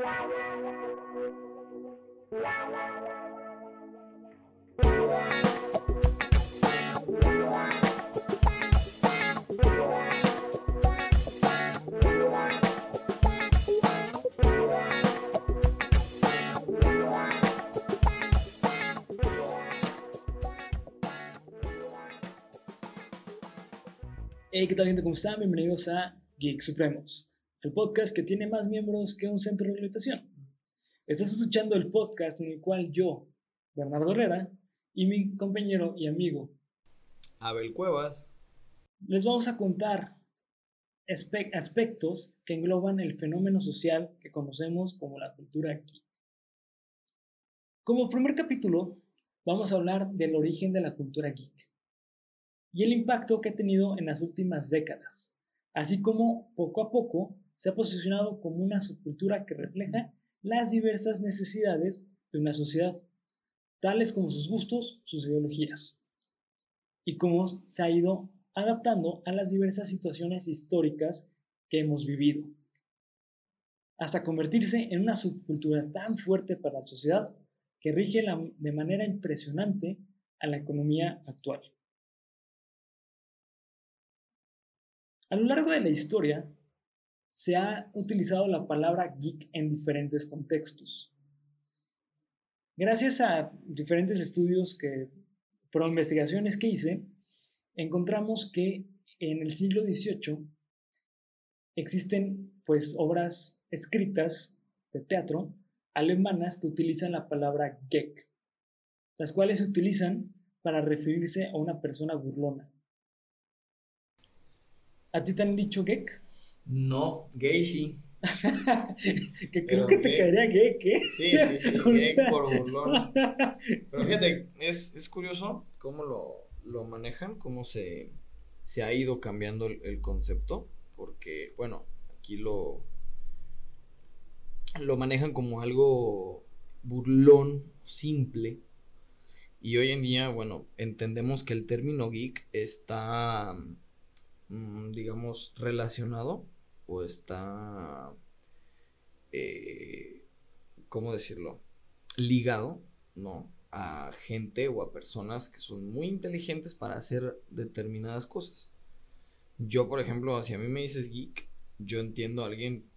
Hey, ¿qué tal gente? ¿Cómo están? Bienvenidos a Geek Supremos, el podcast que tiene más miembros que un centro de rehabilitación. Estás escuchando el podcast en el cual yo, Bernardo Herrera, y mi compañero y amigo Abel Cuevas, les vamos a contar aspectos que engloban el fenómeno social que conocemos como la cultura geek. Como primer capítulo, vamos a hablar del origen de la cultura geek y el impacto que ha tenido en las últimas décadas, así como poco a poco se ha posicionado como una subcultura que refleja las diversas necesidades de una sociedad, tales como sus gustos, sus ideologías, y cómo se ha ido adaptando a las diversas situaciones históricas que hemos vivido, hasta convertirse en una subcultura tan fuerte para la sociedad que rige de manera impresionante a la economía actual. A lo largo de la historia, se ha utilizado la palabra geek en diferentes contextos. Gracias a diferentes estudios que, por investigaciones que hice, encontramos que en el siglo XVIII existen pues obras escritas de teatro alemanas que utilizan la palabra geek, las cuales se utilizan para referirse a una persona burlona. ¿A ti te han dicho geek? No, gay sí. que creo que te caería gay, ¿qué? Sí, sí, sí, gay por burlón. Pero fíjate, es, es curioso cómo lo, lo, manejan, cómo se, se ha ido cambiando el, el, concepto, porque, bueno, aquí lo, lo manejan como algo burlón, simple, y hoy en día, bueno, entendemos que el término geek está Mm, digamos, relacionado o está, eh, ¿cómo decirlo? Ligado, ¿no? A gente o a personas que son muy inteligentes para hacer determinadas cosas. Yo, por ejemplo, si a mí me dices geek, yo entiendo a alguien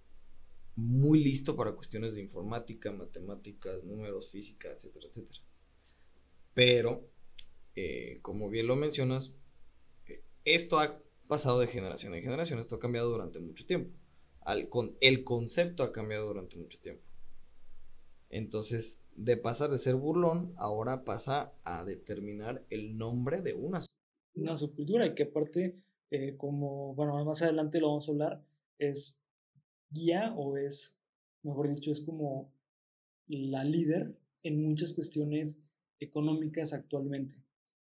muy listo para cuestiones de informática, matemáticas, números, física, etcétera, etcétera. Pero, eh, como bien lo mencionas, eh, esto ha pasado de generación en generación. Esto ha cambiado durante mucho tiempo. Con, el concepto ha cambiado durante mucho tiempo. Entonces, de pasar de ser burlón, ahora pasa a determinar el nombre de una una subcultura y que aparte, eh, como, bueno, más adelante lo vamos a hablar, es guía o es, mejor dicho, es como la líder en muchas cuestiones económicas actualmente,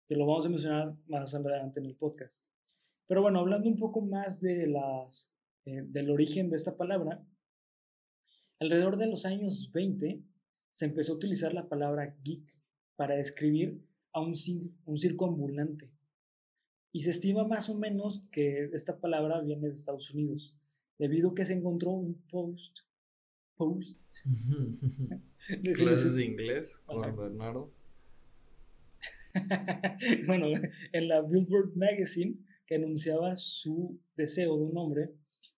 que lo vamos a mencionar más adelante en el podcast. Pero bueno, hablando un poco más de las, eh, del origen de esta palabra, alrededor de los años 20 se empezó a utilizar la palabra geek para describir a un, un circo ambulante. Y se estima más o menos que esta palabra viene de Estados Unidos, debido a que se encontró un post. Post. Clases de inglés con Bernardo. bueno, en la Billboard Magazine que anunciaba su deseo de un hombre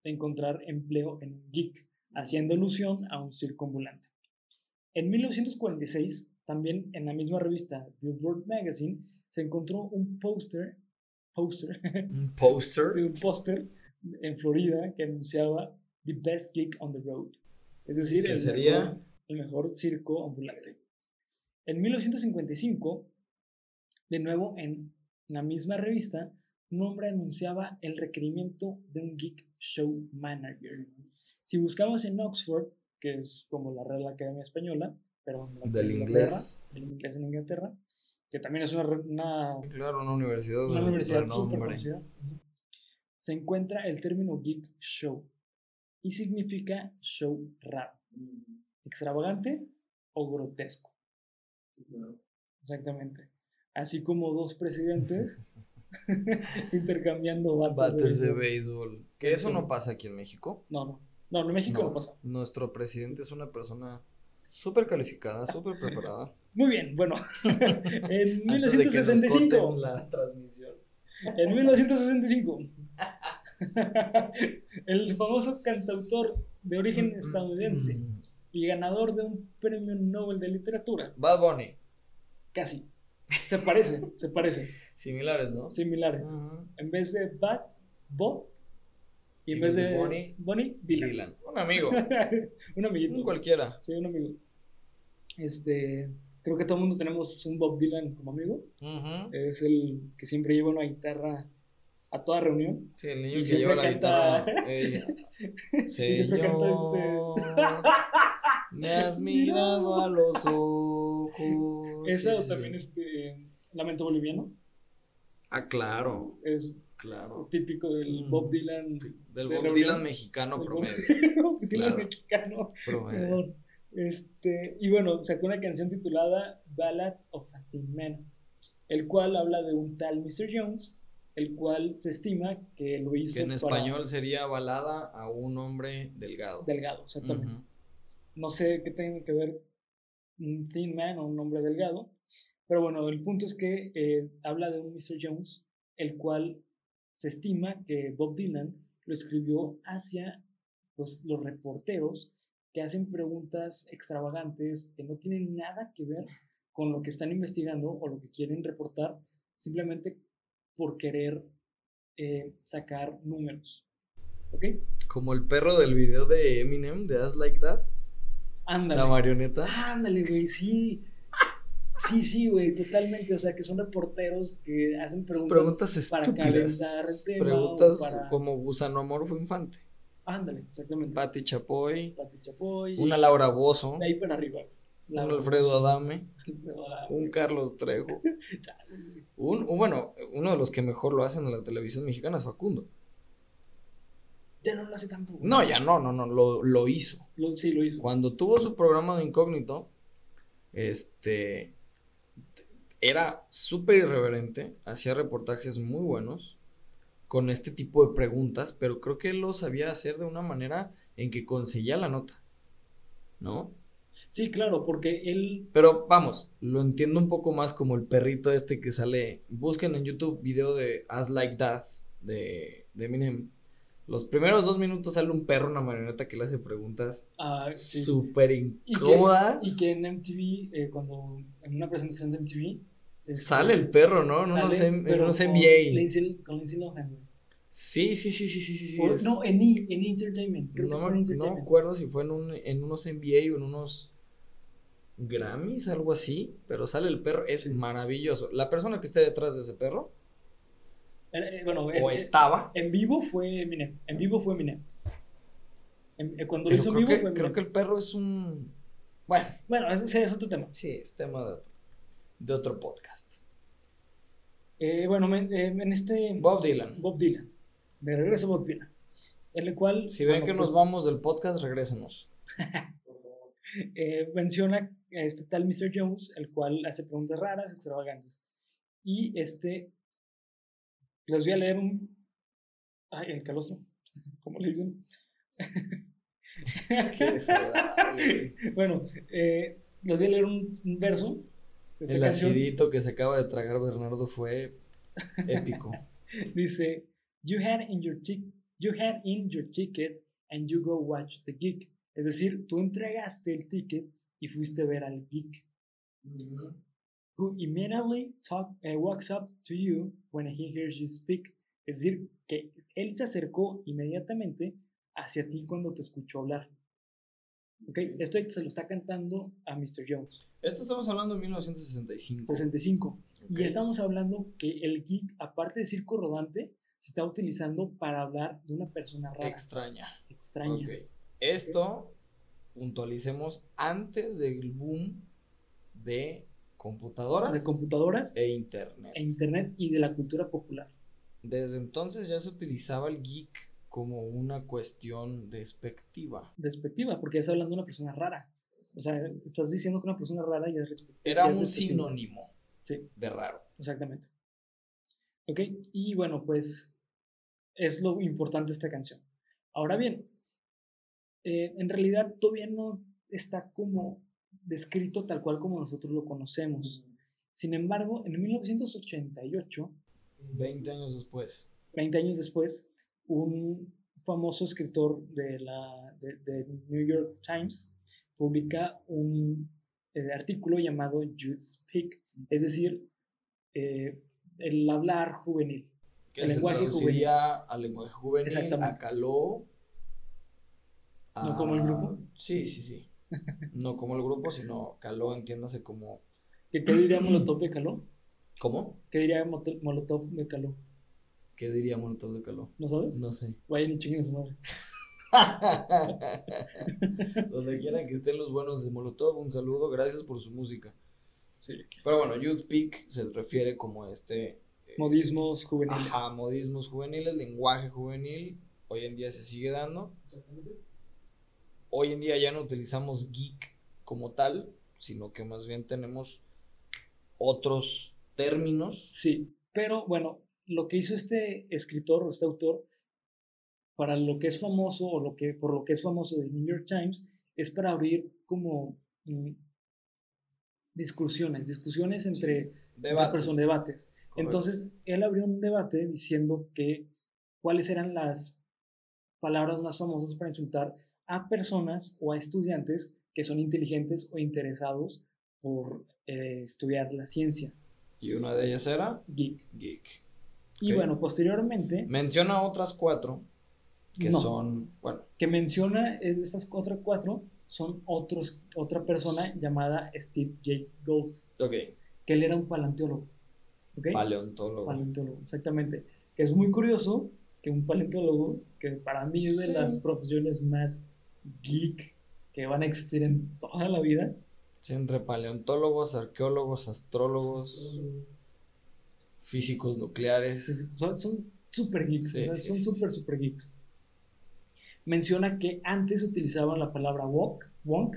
de encontrar empleo en un geek, haciendo alusión a un circunambulante. En 1946, también en la misma revista Billboard Magazine, se encontró un póster, póster, un póster, un póster en Florida que anunciaba The Best Geek on the Road, es decir, el, sería? Mejor, el mejor circo ambulante. En 1955, de nuevo en la misma revista, un hombre anunciaba el requerimiento de un Geek Show Manager. Si buscamos en Oxford, que es como la Real Academia Española, pero del inglés. del inglés en Inglaterra, que también es una, una claro, una universidad, una universidad súper conocida, se encuentra el término Geek Show y significa show raro, extravagante o grotesco. Exactamente. Así como dos presidentes intercambiando bates, de, béisbol. ¿Que eso no pasa aquí en México? No, no. No, en México no, No, pasa. Nuestro presidente es una persona súper calificada, súper preparada. Muy bien, bueno. en Antes de que nos 1965. corten la transmisión. En 1965. el famoso cantautor de origen estadounidense Mm. y ganador de un premio Nobel de literatura. Bad Bunny. Casi. Se parece, se parece. Similares, ¿no? Similares. En vez de Bad, Bo. Y en vez en de vez de Bonnie, Bonnie, Dylan. Dylan. Un amigo. un amiguito. Un cualquiera. Sí, un amigo. Este. Creo que todo el mundo tenemos un Bob Dylan como amigo. Es el que siempre lleva una guitarra a toda reunión. Sí, el niño Y que lleva la canta- guitarra. Y siempre canta Señor, Me has mirado a los ojos. Esa Sí, o sí, también sí. este. Lamento Boliviano. Ah, claro. Es Claro. típico del Mm. Bob Dylan. Del de Bob reunión. Dylan mexicano del promedio. Bob Dylan Claro. mexicano. promedio. Este, y bueno, sacó una canción titulada Ballad of a Thin Man, el cual habla de un tal Mr. Jones, el cual se estima que lo hizo Que en para- español sería balada a un hombre delgado. delgado, exactamente. No sé qué tiene que ver un Thin Man o un hombre delgado, pero bueno, el punto es que eh, habla de un Mr. Jones, el cual se estima que Bob Dylan lo escribió hacia pues, los reporteros que hacen preguntas extravagantes que no tienen nada que ver con lo que están investigando o lo que quieren reportar, simplemente por querer eh, sacar números. ¿Ok? Como el perro del video de Eminem, de As Like That. Ándale. La marioneta. Ándale, güey, sí. Sí, sí, güey, totalmente. O sea, que son reporteros que hacen preguntas. Preguntas para calentar tema Preguntas para- como Gusano Amorfo Infante. Ándale, exactamente. Pati Chapoy. Pati Chapoy. Una Laura Bozo. De ahí para arriba. Un Alfredo Adame. Alfredo Adame. Un Carlos Trejo. Un- bueno, uno de los que mejor lo hacen en la televisión mexicana es Facundo. Ya no lo hace tanto. güey. No, ya no, no, no, lo, lo hizo. Lo- sí, lo hizo. Cuando tuvo su programa de incógnito, este, era súper irreverente, hacía reportajes muy buenos con este tipo de preguntas, pero creo que él lo sabía hacer de una manera en que conseguía la nota, ¿no? Sí, claro, porque él. Pero vamos, lo entiendo un poco más como el perrito este que sale, busquen en YouTube video de As Like That de, de Eminem. Los primeros dos minutos sale un perro, una marioneta que le hace preguntas ah, sí. súper Y que, incómodas. y que en MTV, eh, cuando. En una presentación de MTV. este, Sale el perro, ¿no? En sale, unos, M- en pero unos con NBA. Lindsay, con Lindsay Lohan, güey. Sí, sí, sí, sí, sí, sí. sí, O- es- No, en, E- en Entertainment. Creo no, que fue en me, no me Entertainment. acuerdo si fue en, un, en unos NBA o en unos Grammys, algo así. Pero sale el perro, es Sí. maravilloso. La persona que esté detrás de ese perro, bueno, o en, estaba. en vivo fue Eminem. En vivo fue Eminem. En- eh, cuando lo Pero hizo en creo, vivo que, fue creo Eminem. que el perro es un. Bueno, Bueno, eso sí, es otro tema. sí, es tema de otro, de otro podcast. Eh, bueno, eh, en este. Bob Dylan. Bob Dylan. De regreso Bob Dylan. En el cual. Si ven bueno, que nos pues, vamos del podcast, regrésenos. eh, menciona a este tal Mr. Jones, el cual hace preguntas raras, extravagantes. Y este. Les voy a leer un. Ay, el calostro. ¿Cómo le dicen? Bueno, eh, les voy a leer un, un verso. de esta El canción. acidito que se acaba de tragar Bernardo fue épico. Dice, you had in your you had in your ticket and you go watch the geek. Es decir, tú entregaste el ticket y fuiste a ver al geek. Who immediately talk, eh, walks up to you when he hears you speak. Es decir, que él se acercó inmediatamente hacia ti cuando te escuchó hablar. ¿Ok? Esto se lo está cantando a Mr. Jones. Esto estamos hablando de 1965. 65. Ok. Y estamos hablando que el geek, aparte de circo rodante, se está utilizando para hablar de una persona rara, Extraña. extraña. Ok. Esto, puntualicemos, antes del boom de computadoras De computadoras e internet. e internet y de la cultura popular. Desde entonces ya se utilizaba el geek como una cuestión despectiva. Despectiva, porque ya está hablando de una persona rara. O sea, estás diciendo que una persona rara ya es respectiva. Era un despectiva. sinónimo Sí, de raro. exactamente. Ok, y bueno, pues es lo importante de esta canción. Ahora bien, eh, en realidad todavía no está como descrito tal cual como nosotros lo conocemos. Sin embargo, en 1988, 20 años después, 20 años después, un famoso escritor de la de, New York Times publica un eh, artículo llamado Youth Speak, es decir, eh, el hablar juvenil. Que el lenguaje juvenil. al lenguaje juvenil, a caló. ¿No como el grupo? Sí, sí, sí. No como el grupo, sino caló, entiéndase como... ¿Qué, qué diría Molotov de caló? ¿Cómo? ¿Qué diría Molotov de caló? ¿Qué diría Molotov de caló? ¿No sabes? No sé. Vayan y chinguen a su madre. Donde quieran que estén los buenos de Molotov, un saludo, gracias por su música. Sí. Pero bueno, Youth Speak se refiere como este... Eh, modismos juveniles. Ajá, modismos juveniles, lenguaje juvenil, hoy en día se sigue dando. Hoy en día ya no utilizamos geek como tal, sino que más bien tenemos otros términos. Sí, pero bueno, lo que hizo este escritor o este autor para lo que es famoso o lo que, por lo que es famoso de New York Times es para abrir como mm, discusiones, discusiones entre, debates. personas, debates. Entonces, él abrió un debate diciendo que cuáles eran las palabras más famosas para insultar a personas o a estudiantes que son inteligentes o interesados por eh, estudiar la ciencia. Y una de ellas era Geek. Geek. Y bueno, posteriormente... Menciona otras cuatro que son, bueno. Que menciona eh, estas otras cuatro son otros, otra persona llamada Steve J. Gould. Ok. Que él era un paleontólogo. ¿okay? Paleontólogo. Paleontólogo, exactamente. Que es muy curioso que un paleontólogo, que para mí es de las profesiones más geek que van a existir en toda la vida. Sí, entre paleontólogos, arqueólogos, astrólogos, físicos nucleares. Son súper geeks, son súper, súper geeks menciona que antes utilizaban la palabra wonk, wonk,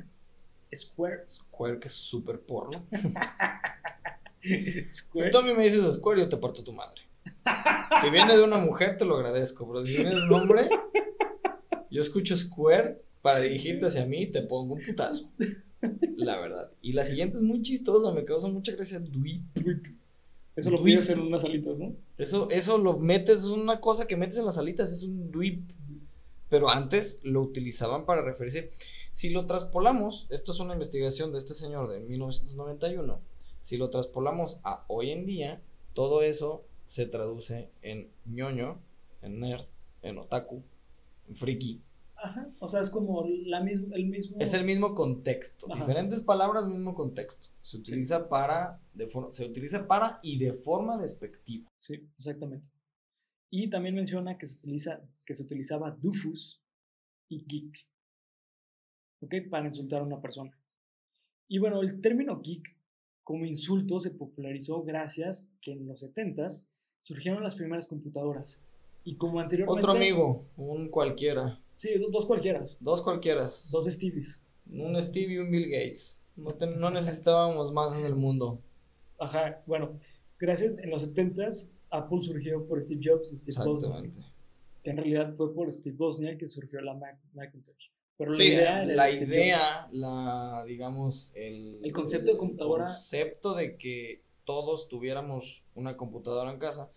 square. Square, que es súper porno. Si tú a mí me dices square, yo te parto tu madre. Si viene de una mujer, te lo agradezco, pero si viene de un hombre, yo escucho square para dirigirte hacia mí te pongo un putazo. La verdad. Y la siguiente es muy chistosa, me causa mucha gracia. Dweep. Eso lo pides en unas alitas, ¿no? Eso, eso lo metes, es una cosa que metes en las alitas, es un dweep pero antes lo utilizaban para referirse. Si lo traspolamos, esto es una investigación de este señor de 1991, si lo traspolamos a hoy en día, todo eso se traduce en ñoño, en nerd, en otaku, en friki. Ajá, o sea, es como la misma, el mismo... Es el mismo contexto, diferentes palabras, mismo contexto. Se utiliza para, de se utiliza para y de forma despectiva. Sí, exactamente. Y también menciona que se, utiliza, que se utilizaba dufus y geek, ¿ok? Para insultar a una persona. Y bueno, el término geek como insulto se popularizó gracias que en los 70s surgieron las primeras computadoras. Y como anteriormente... Otro amigo, un cualquiera. Sí, dos cualquieras. Dos cualquieras. Dos Stevies. Un Steve y un Bill Gates. No, no necesitábamos más en el mundo. Ajá, bueno, gracias en los 70s Apple surgió por Steve Jobs y Steve Wozniak. Que en realidad fue por Steve Wozniak que surgió la Macintosh. Pero la idea, la, idea la, digamos, el, el concepto de computadora. El concepto de que todos tuviéramos una computadora en casa.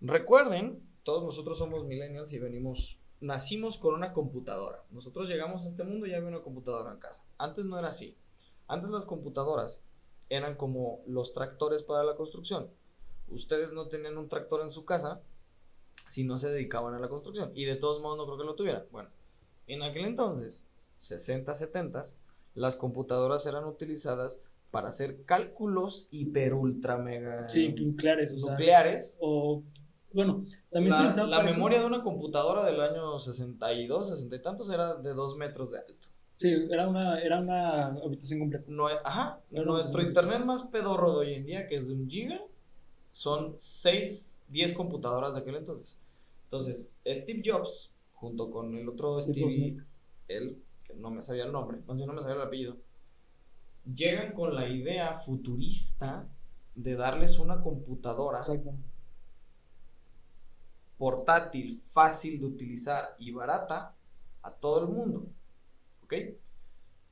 Recuerden, todos nosotros somos millennials y venimos, nacimos con una computadora. Nosotros llegamos a este mundo y ya había una computadora en casa. Antes no era así. Antes las computadoras eran como los tractores para la construcción ustedes no tenían un tractor en su casa si no se dedicaban a la construcción. Y de todos modos no creo que lo tuvieran. Bueno, en aquel entonces, 60, 70, las computadoras eran utilizadas para hacer cálculos hiper ultra mega sí, nucleares, o nucleares. o bueno, también la, se la memoria de una computadora del año 62, 60 y tantos era de 2 metros de alto. Sí, era una, era una habitación completa. No, ajá, nuestro internet más pedorro de hoy en día, que es de un giga, son 6, 10 computadoras de aquel entonces. Entonces, Steve Jobs, junto con el otro Steve, él, que no me sabía el nombre, más bien no me sabía el apellido, llegan con la idea futurista de darles una computadora portátil, fácil de utilizar y barata a todo el mundo. ¿Ok?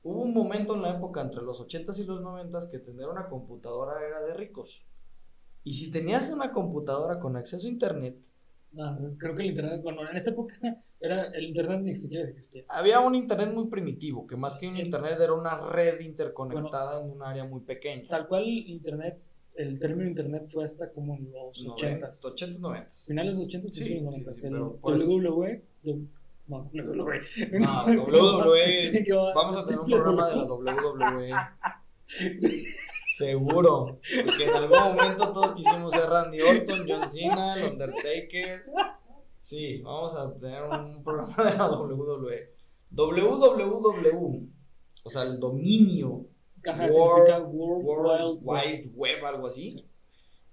Hubo un momento en la época entre los 80s y los 90s que tener una computadora era de ricos. Y si tenías una computadora con acceso a internet, no, creo que el internet, bueno, en esta época era el internet ni siquiera existía. Había un internet muy primitivo, que más que un internet era una red interconectada en un área muy pequeña. Tal cual internet, el término internet fue hasta como en los 80s. 80s, 90s. Finales de 80s, sí, 90s. Sí, el WWE, no, WWE. No, WWE. Vamos a tener un programa de la WWE. Seguro. Porque en algún momento todos quisimos ser Randy Orton, John Cena, el Undertaker. Sí, vamos a tener un programa de la WWE. WWW, o sea, el dominio World, World, Wide Web, algo así,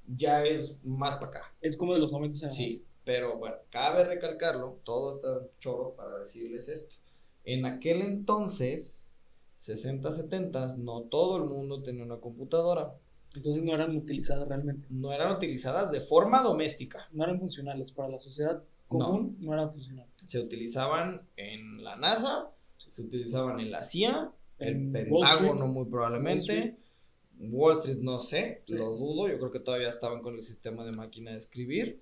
ya es más para acá. Es como de los momentos. Sí, pero bueno, cabe recalcarlo, todo está choro para decirles esto. En aquel entonces, 60, 70, no todo el mundo tenía una computadora. Entonces no eran utilizadas realmente. No eran utilizadas de forma doméstica. No eran funcionales para la sociedad común, no, eran funcionales. Se utilizaban en la NASA, se utilizaban en la CIA, el Pentágono muy probablemente. Wall Street, no sé, lo dudo, yo creo que todavía estaban con el sistema de máquina de escribir.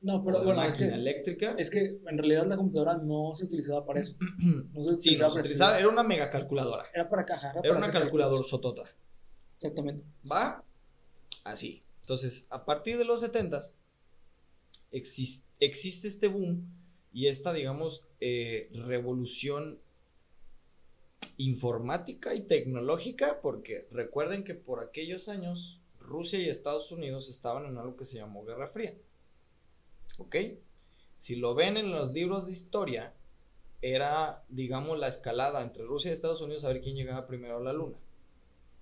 No, pero bueno, máquina es que, eléctrica. Es que en realidad la computadora no se utilizaba para eso. No se utilizaba, sí, no se utilizaba era una mega calculadora. Era para caja. Era, una calculadora sotota. Exactamente. ¿Va? Así. Entonces, a partir de los 70 existe, existe este boom y esta, digamos, eh, revolución informática y tecnológica, porque recuerden que por aquellos años Rusia y Estados Unidos estaban en algo que se llamó Guerra Fría. ¿Ok? Si lo ven en los libros de historia, era, digamos, la escalada entre Rusia y Estados Unidos a ver quién llegaba primero a la Luna.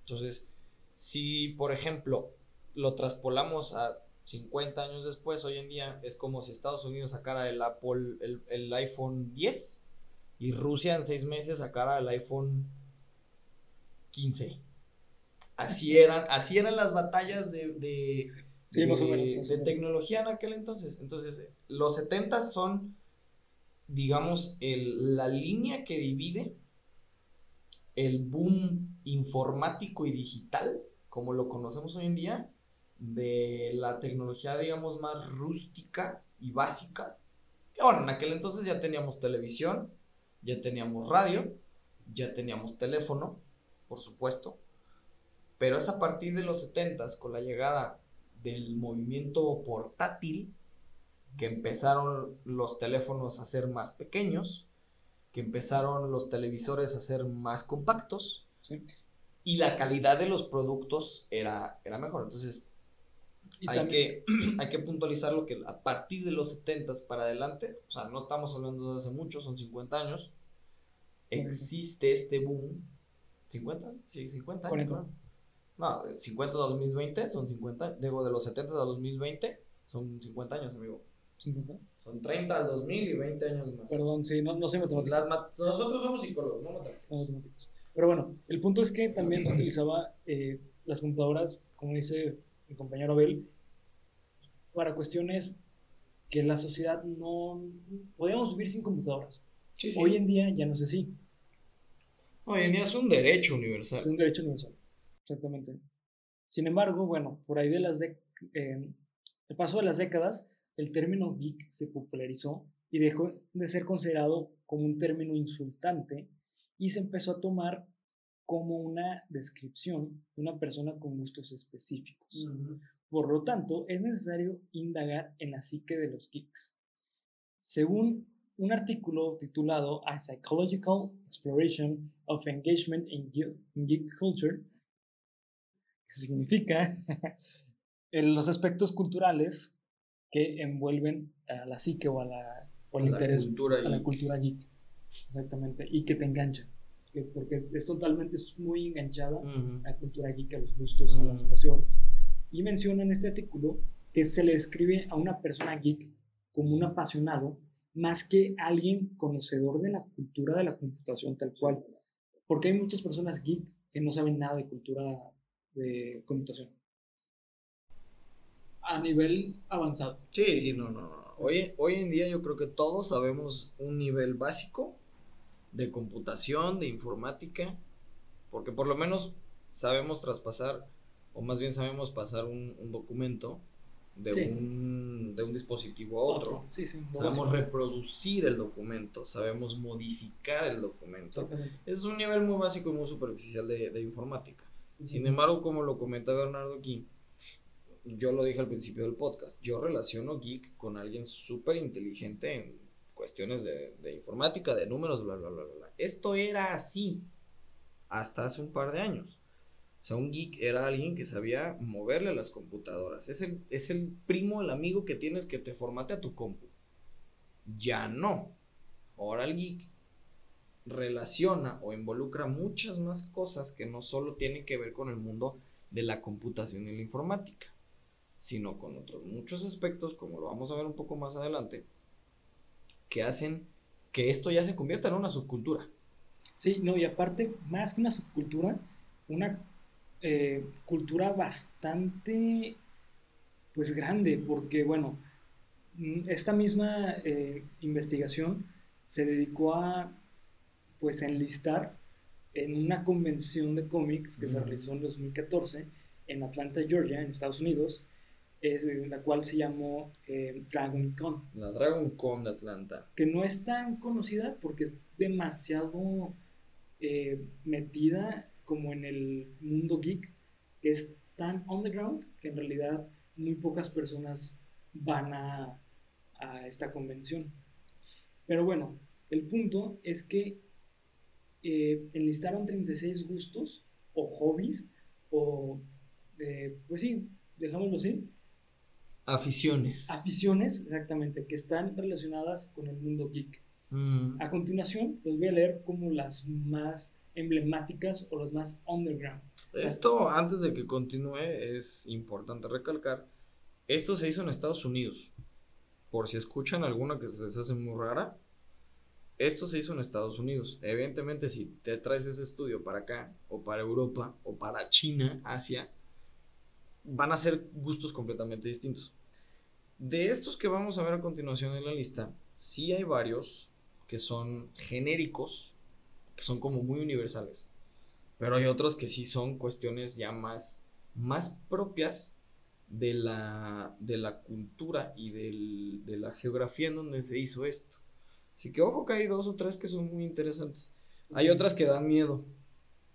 Entonces, si, por ejemplo, lo traspolamos a 50 años después, hoy en día, es como si Estados Unidos sacara el Apple, el, iPhone 10 y Rusia en seis meses sacara el iPhone 15. Así eran, así eran las batallas de Sí, más o menos. De tecnología en aquel entonces. Entonces, los 70 son, digamos, el, la línea que divide el boom informático y digital, como lo conocemos hoy en día, de la tecnología, digamos, más rústica y básica. bueno, en aquel entonces ya teníamos televisión, ya teníamos radio, ya teníamos teléfono, por supuesto. Pero es a partir de los 70 con la llegada del movimiento portátil, que empezaron los teléfonos a ser más pequeños, que empezaron los televisores a ser más compactos y la calidad de los productos era, era mejor. Entonces, hay, que, hay que puntualizar lo que a partir de los 70 para adelante, o sea, no estamos hablando de hace mucho, son 50 años, existe este boom. ¿50? Sí, 50 años. No, 50 a 2020 son 50. Digo, de los 70 a 2020 son 50 años, amigo. ¿50? Son 30 al 2000 y 20 años más. Perdón, sí, no, no soy matemático. Nosotros somos psicólogos, no matemáticos. Pero bueno, el punto es que también se utilizaba eh, las computadoras, como dice mi compañero Abel, para cuestiones que la sociedad no... Podíamos vivir sin computadoras. Hoy en día ya no es así. Hoy en día es un derecho universal. Es un derecho universal. Exactamente. Sin embargo, bueno, por ahí de las de, eh, el paso de las décadas, el término geek se popularizó y dejó de ser considerado como un término insultante y se empezó a tomar como una descripción de una persona con gustos específicos. Por lo tanto, es necesario indagar en la psique de los geeks. Según un artículo titulado A Psychological Exploration of Engagement in Geek Culture, significa los aspectos culturales que envuelven a la psique o, a la, o al interés, cultura a la cultura geek. Exactamente, y que te engancha. Porque es totalmente, es muy enganchada a la cultura geek, a los gustos, a las pasiones. Y menciona en este artículo que se le describe a una persona geek como un apasionado más que alguien conocedor de la cultura de la computación tal cual. Porque hay muchas personas geek que no saben nada de cultura de computación. A nivel avanzado. Sí, sí, no, no, no. Hoy, hoy en día yo creo que todos sabemos un nivel básico de computación, de informática, porque por lo menos sabemos traspasar, o más bien sabemos pasar un, documento de, un, de un dispositivo a otro. sabemos reproducir el documento, sabemos modificar el documento. Es un nivel muy básico y muy superficial de, informática. Sin embargo, como lo comenta Bernardo aquí, yo lo dije al principio del podcast, yo relaciono geek con alguien súper inteligente en cuestiones de, informática, de números, bla, bla, bla, bla. Esto era así hasta hace un par de años. O sea, un geek era alguien que sabía moverle a las computadoras. Es el, es el primo, el amigo que tienes que te formate a tu compu. Ya no. Ahora el geek relaciona o involucra muchas más cosas que no solo tienen que ver con el mundo de la computación y la informática, sino con otros muchos aspectos, como lo vamos a ver un poco más adelante, que hacen que esto ya se convierta en una subcultura. Sí, no, y aparte, más que una subcultura, una eh, cultura bastante, pues grande, porque bueno, mm, esta misma eh, investigación se dedicó a, pues, enlistar en una convención de cómics que se realizó en 2014 en Atlanta, Georgia, en Estados Unidos, es, la cual se llamó eh, Dragon Con. La Dragon Con de Atlanta. Que no es tan conocida porque es demasiado metida como en el mundo geek, que es tan underground que en realidad muy pocas personas van a, esta convención. Pero bueno, el punto es que eh, enlistaron 36 gustos o hobbies o, eh, pues sí, dejámoslo así. Aficiones. Aficiones, exactamente, que están relacionadas con el mundo geek. Mm. A continuación, les voy a leer como las más emblemáticas o las más underground. Esto, antes de que continúe, es importante recalcar, esto se hizo en Estados Unidos. Por si escuchan alguna que se les hace muy rara, esto se hizo en Estados Unidos. Evidentemente, si te traes ese estudio para acá, o para Europa, o para China, Asia, van a ser gustos completamente distintos. De estos que vamos a ver a continuación en la lista, sí hay varios que son genéricos, son como muy universales. Pero hay otros que sí son cuestiones ya más, más propias de la, de la cultura y de la geografía en donde se hizo esto. Así que ojo que hay dos o tres que son muy interesantes. Hay otras que dan miedo.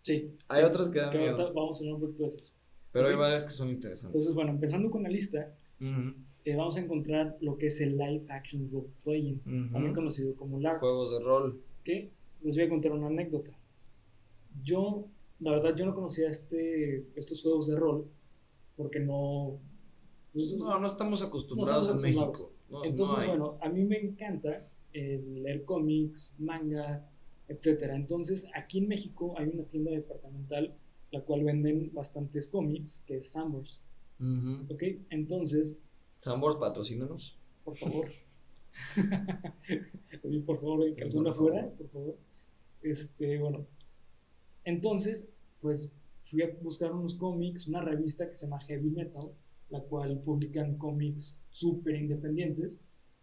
Sí. Hay otras que dan miedo. Vamos a hablar un poquito de esas. Pero hay varias que son interesantes. Entonces, bueno, empezando con la lista, eh, vamos a encontrar lo que es el Live Action Role Playing, también conocido como LARP. Juegos de rol. Que les voy a contar una anécdota. Yo, la verdad, yo no conocía este, estos juegos de rol porque no... Pues, no, no estamos acostumbrados, en México. Entonces, bueno, a mí me encanta leer cómics, manga, etcétera. Entonces, aquí en México hay una tienda departamental la cual venden bastantes cómics, que es Sambors. ¿Ok? Entonces... Sambors, patrocínanos. Por favor. Así, por favor, el calzón afuera, por favor. Este, bueno. Entonces, pues fui a buscar unos cómics, una revista que se llama Heavy Metal, la cual publican cómics súper independientes,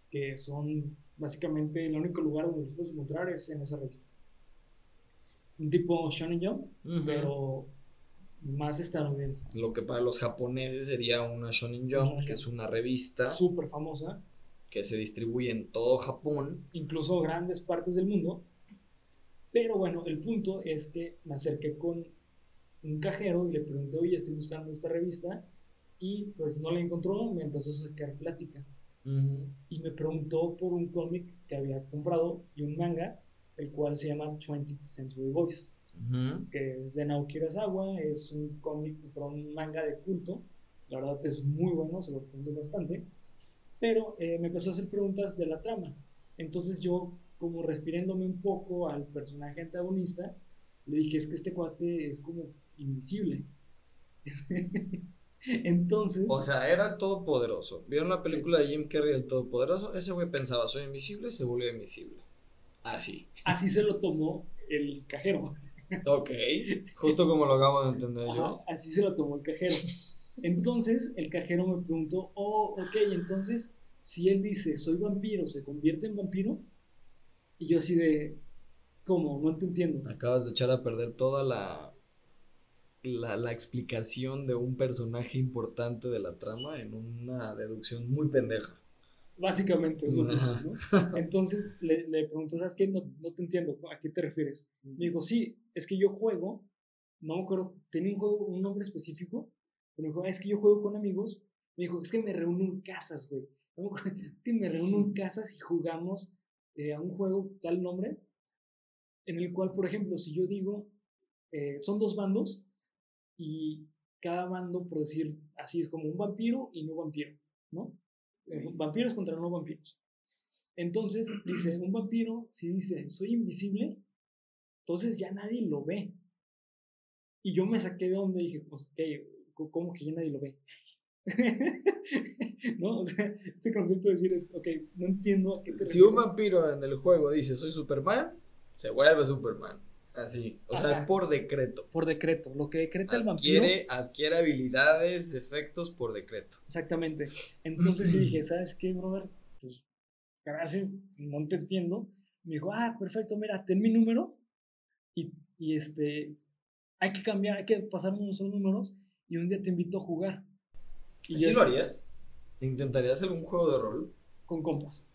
que son básicamente el único lugar donde los puedes encontrar es en esa revista. Un tipo Shonen Jump, pero más estadounidense. Lo que para los japoneses sería una Shonen Jump, que es una revista súper famosa que se distribuye en todo Japón. Incluso grandes partes del mundo. Pero bueno, el punto es que me acerqué con un cajero y le pregunté, oye, estoy buscando esta revista. Y pues no la encontró, me empezó a sacar plática. Y me preguntó por un cómic que había comprado y un manga, el cual se llama 20th Century Boys, que es de Naoki Urasawa, es un cómic, un manga de culto. La verdad es muy bueno, se lo recomiendo bastante pero eh, me empezó a hacer preguntas de la trama. Entonces yo, como refiriéndome un poco al personaje antagonista, le dije, es que este cuate es como invisible. Entonces... O sea, era el todopoderoso. ¿Vieron la película de Jim Carrey, el todopoderoso? Ese güey pensaba, soy invisible, se volvió invisible. Así. Así se lo tomó el cajero. Ok, justo como lo acabo de entender yo. Así se lo tomó el cajero. Entonces el cajero me preguntó, oh, ok, entonces si él dice soy vampiro, ¿se convierte en vampiro? Y yo así de, ¿Cómo? No te entiendo. Acabas de echar a perder toda la, la, la explicación de un personaje importante de la trama en una deducción muy pendeja. Básicamente, es lo que Ajá. ¿no? Entonces le, le pregunté, ¿sabes qué? No, no te entiendo, ¿a qué te refieres? Me dijo, sí, es que yo juego, no me acuerdo, tenía un juego, un nombre específico, pero me dijo, "Ah, es que yo juego con amigos. Me dijo, es que me reúno en casas, güey. No me acuerdo, Es que me reúno en casas y jugamos eh, a un juego tal nombre, en el cual, por ejemplo, si yo digo, eh, son dos bandos y cada bando, por decir así, es como un vampiro y no vampiro, ¿no? Eh, Vampiros contra no vampiros. Entonces, dice, un vampiro, si dice, soy invisible, entonces ya nadie lo ve. Y yo me saqué de donde dije, pues. Co- ¿Cómo que ya nadie lo ve? ¿No? O sea, este concepto de decir es, ok, no entiendo a qué te Si un vampiro en el juego dice soy Superman, se vuelve Superman. Así. O sea, es por decreto. Por decreto, lo que decreta el vampiro. Adquiere, adquiere habilidades, efectos por decreto. Exactamente. Entonces yo dije, ¿sabes qué, brother? Pues, gracias, no te entiendo. Me dijo, ah, perfecto, mira, ten mi número y, y este, hay que cambiar, hay que pasar unos números y un día te invito a jugar. Y ¿Y sí yo- lo harías? ¿Intentarías hacer un juego de rol? Con compas.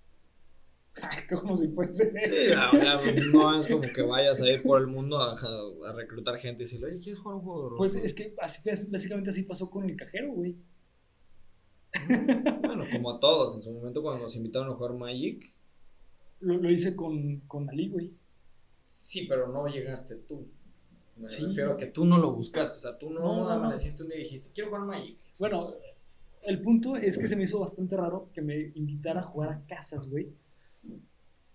Como si fuese... Sí, sea, no es como que vayas a ir por el mundo a, a reclutar gente y decirle, oye, ¿quieres jugar un juego de rol? Pues es que así, básicamente así pasó con el cajero, güey. Bueno, como a todos, en su momento cuando nos invitaron a jugar Magic, Lo, lo hice con, con Ali, güey. Sí, pero no llegaste tú. Me Sí. refiero a que tú no lo buscaste, o sea, tú no, No, no, no. amaneciste un día y dijiste, quiero jugar Magic. Bueno, el punto es que se me hizo bastante raro que me invitara a jugar a casas, güey.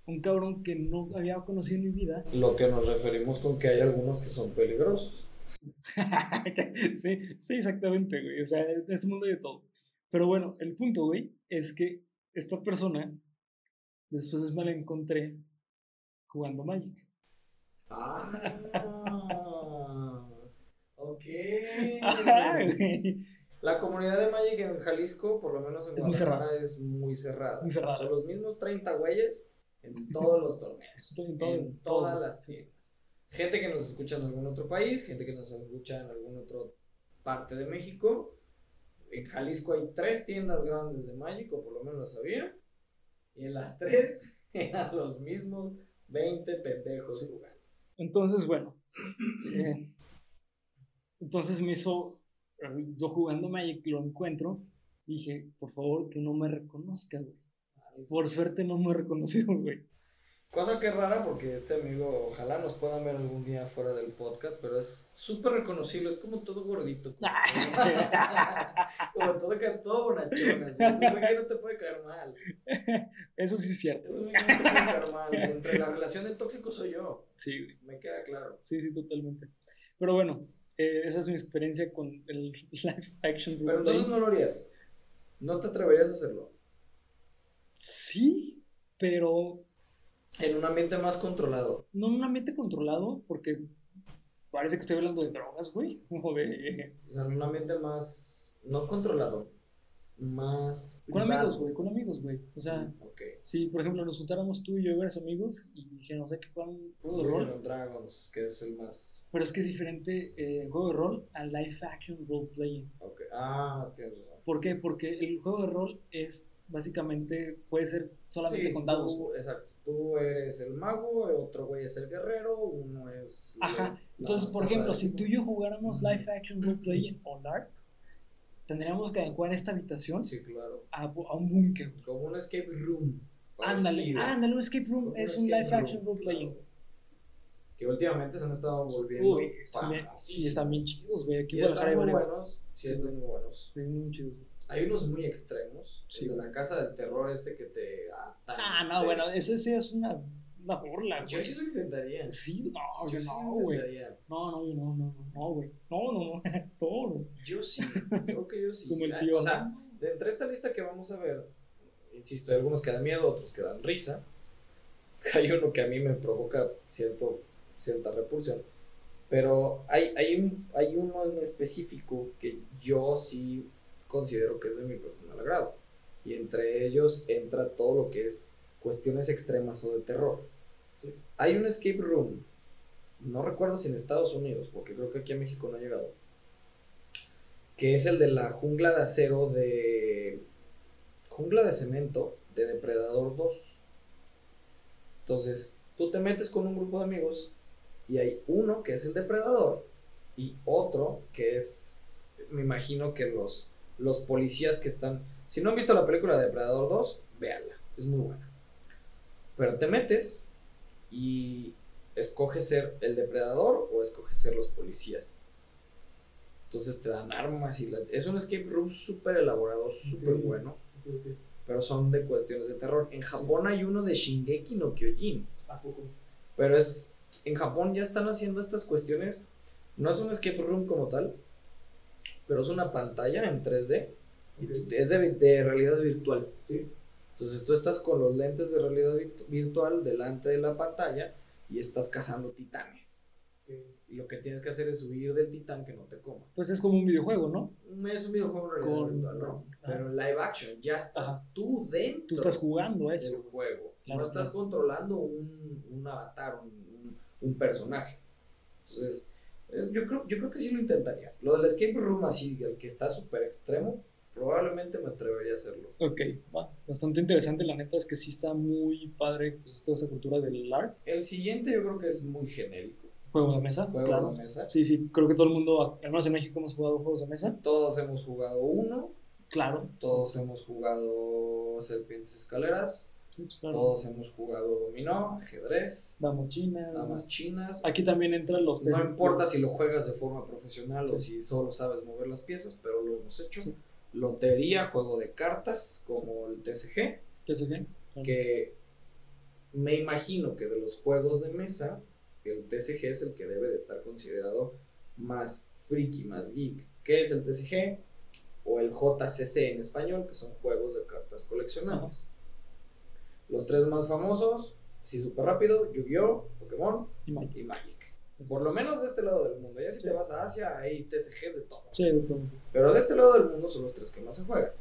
Un cabrón que no había conocido en mi vida. Lo que nos referimos con que hay algunos que son peligrosos. sí, sí, exactamente, güey. O sea, en este mundo hay de todo. Pero bueno, el punto, güey, es que esta persona, después me la encontré jugando Magic. Ah, ok. La comunidad de Magic en Jalisco, por lo menos en Es muy Guadalajara, cerrada. es muy cerrada. Muy cerrada. Son los mismos 30 güeyes en todos los torneos. En todo- en todos, todas las tiendas. Gente que nos escucha en algún otro país, gente que nos escucha en alguna otra parte de México. En Jalisco hay tres tiendas grandes de Magic, o por lo menos lo sabía. Y en las tres eran los mismos 20 pendejos Sí. jugando. Entonces, bueno. eh, entonces me hizo. Yo jugando Magic lo encuentro. Dije, por favor, que no me reconozca, güey. Por suerte no me reconoció, güey. Cosa que es rara porque este amigo, ojalá nos puedan ver algún día fuera del podcast, pero es súper reconocible, es como todo gordito. Como, como todo, que- todo bonachón, así, es un güey que no te puede caer mal. Eso sí es cierto. Es un güey que no te puede caer mal. Entre la relación de tóxico soy yo, Sí, güey. me queda claro. Sí, sí, totalmente. Pero bueno, eh, esa es mi experiencia con el live action Pero entonces no lo harías. No te atreverías a hacerlo. Sí, pero En un ambiente más controlado. no en un ambiente controlado, porque parece que estoy hablando de drogas, güey. O de. O sea, en un ambiente más. No controlado. Más. Con privado. amigos, güey, con amigos, güey. O sea, Ok. si por ejemplo nos juntáramos tú y yo varios amigos y dije, no sé qué jugar un juego de rol. Dragons, que es el más. Pero es que es diferente eh, juego de rol a live action role playing. Ok. Ah, tienes razón. ¿Por qué? Porque el juego de rol es básicamente, puede ser solamente Sí, con dados. tú- exacto. Tú eres el mago, otro güey es el guerrero, uno es. Ajá. Entonces, por ejemplo, si tú y yo jugáramos live action role playing o LARP, tendríamos que adecuar esta habitación Sí, claro. a, a un búnker. Como un escape room. Ándale, ándale, un escape room Como es un live action room, role playing. claro. Que últimamente se han estado volviendo. Uy, están bien- y están bien chidos, güey. Aquí Y en Guadalajara hay están muy varios. buenos. Sí, Sí. están muy buenos. Sí, muy chidos. güey. Hay unos muy extremos. Sí. El de la casa del terror, este que te atan. Ah, no, te- bueno, ese sí es una, una burla, Yo güey. sí lo intentaría. Sí, no, yo sí no, lo güey. intentaría. No, no, yo no, no, no, no, güey. No, no, no, no, no. Yo sí. Creo que yo sí. Como el Ah, tío. O sea, de entre esta lista que vamos a ver, insisto, hay algunos que dan miedo, otros que dan risa. Hay uno que a mí me provoca cierto, cierta repulsión. Pero hay, hay, un, hay uno en específico que yo sí considero que es de mi personal agrado. Y entre ellos entra todo lo que es cuestiones extremas o de terror. Hay un escape room, no recuerdo si en Estados Unidos, porque creo que aquí a México no ha llegado, que es el de la jungla de acero de... Jungla de cemento de Depredador 2. Entonces, tú te metes con un grupo de amigos y hay uno que es el depredador y otro que es, me imagino que los, los policías que están... Si no han visto la película de Depredador 2, véanla, es muy buena. Pero te metes y escoges ser el depredador o escoges ser los policías. Entonces te dan armas y es un escape room súper elaborado, súper bueno. Pero son de cuestiones de terror. En Japón hay uno de Shingeki no Kyojin. Pero es. En Japón ya están haciendo estas cuestiones. No es un escape room como tal. Pero es una pantalla en 3D. Es de, realidad virtual. Entonces tú estás con los lentes de realidad virtual delante de la pantalla y estás cazando titanes. Y lo que tienes que hacer es subir del titán que no te coma. Pues es como un videojuego, ¿no? Es un videojuo virtual, ¿no? Pero en live action ya estás tú dentro. Tú estás jugando eso. Del juego. no estás controlando un, un avatar, un, un, personaje. Entonces, yo, creo, yo creo que sí lo intentaría. Lo del escape room así, el que está súper extremo, probablemente me atrevería a hacerlo. Ok, va. Bastante interesante. La neta es que sí está muy padre pues, toda esa cultura del art. El siguiente yo creo que es muy genérico. Juegos de mesa. Juegos de mesa. Sí, sí, creo que todo el mundo, al menos en México, hemos jugado juegos de mesa. Todos hemos jugado uno. Claro. Todos hemos jugado serpientes escaleras. Pues, todos hemos jugado dominó, ajedrez, damas chinas, damas chinas. Aquí también entran los No importa si lo juegas de forma profesional o si solo sabes mover las piezas, pero lo hemos hecho. Lotería, juego de cartas, como el TCG. TCG. Que me imagino que de los juegos de mesa, el TCG es el que debe de estar considerado más friki, más geek. ¿Qué es el TCG? O el JCC en español, que son juegos de cartas coleccionables. Los tres más famosos, así súper rápido, Yu-Gi-Oh!, Pokémon y Magic. Por lo menos de este lado del mundo. Ya si te vas a Asia, hay TCGs de todo. Sí, de todo. Pero de este lado del mundo son los tres que más se juegan.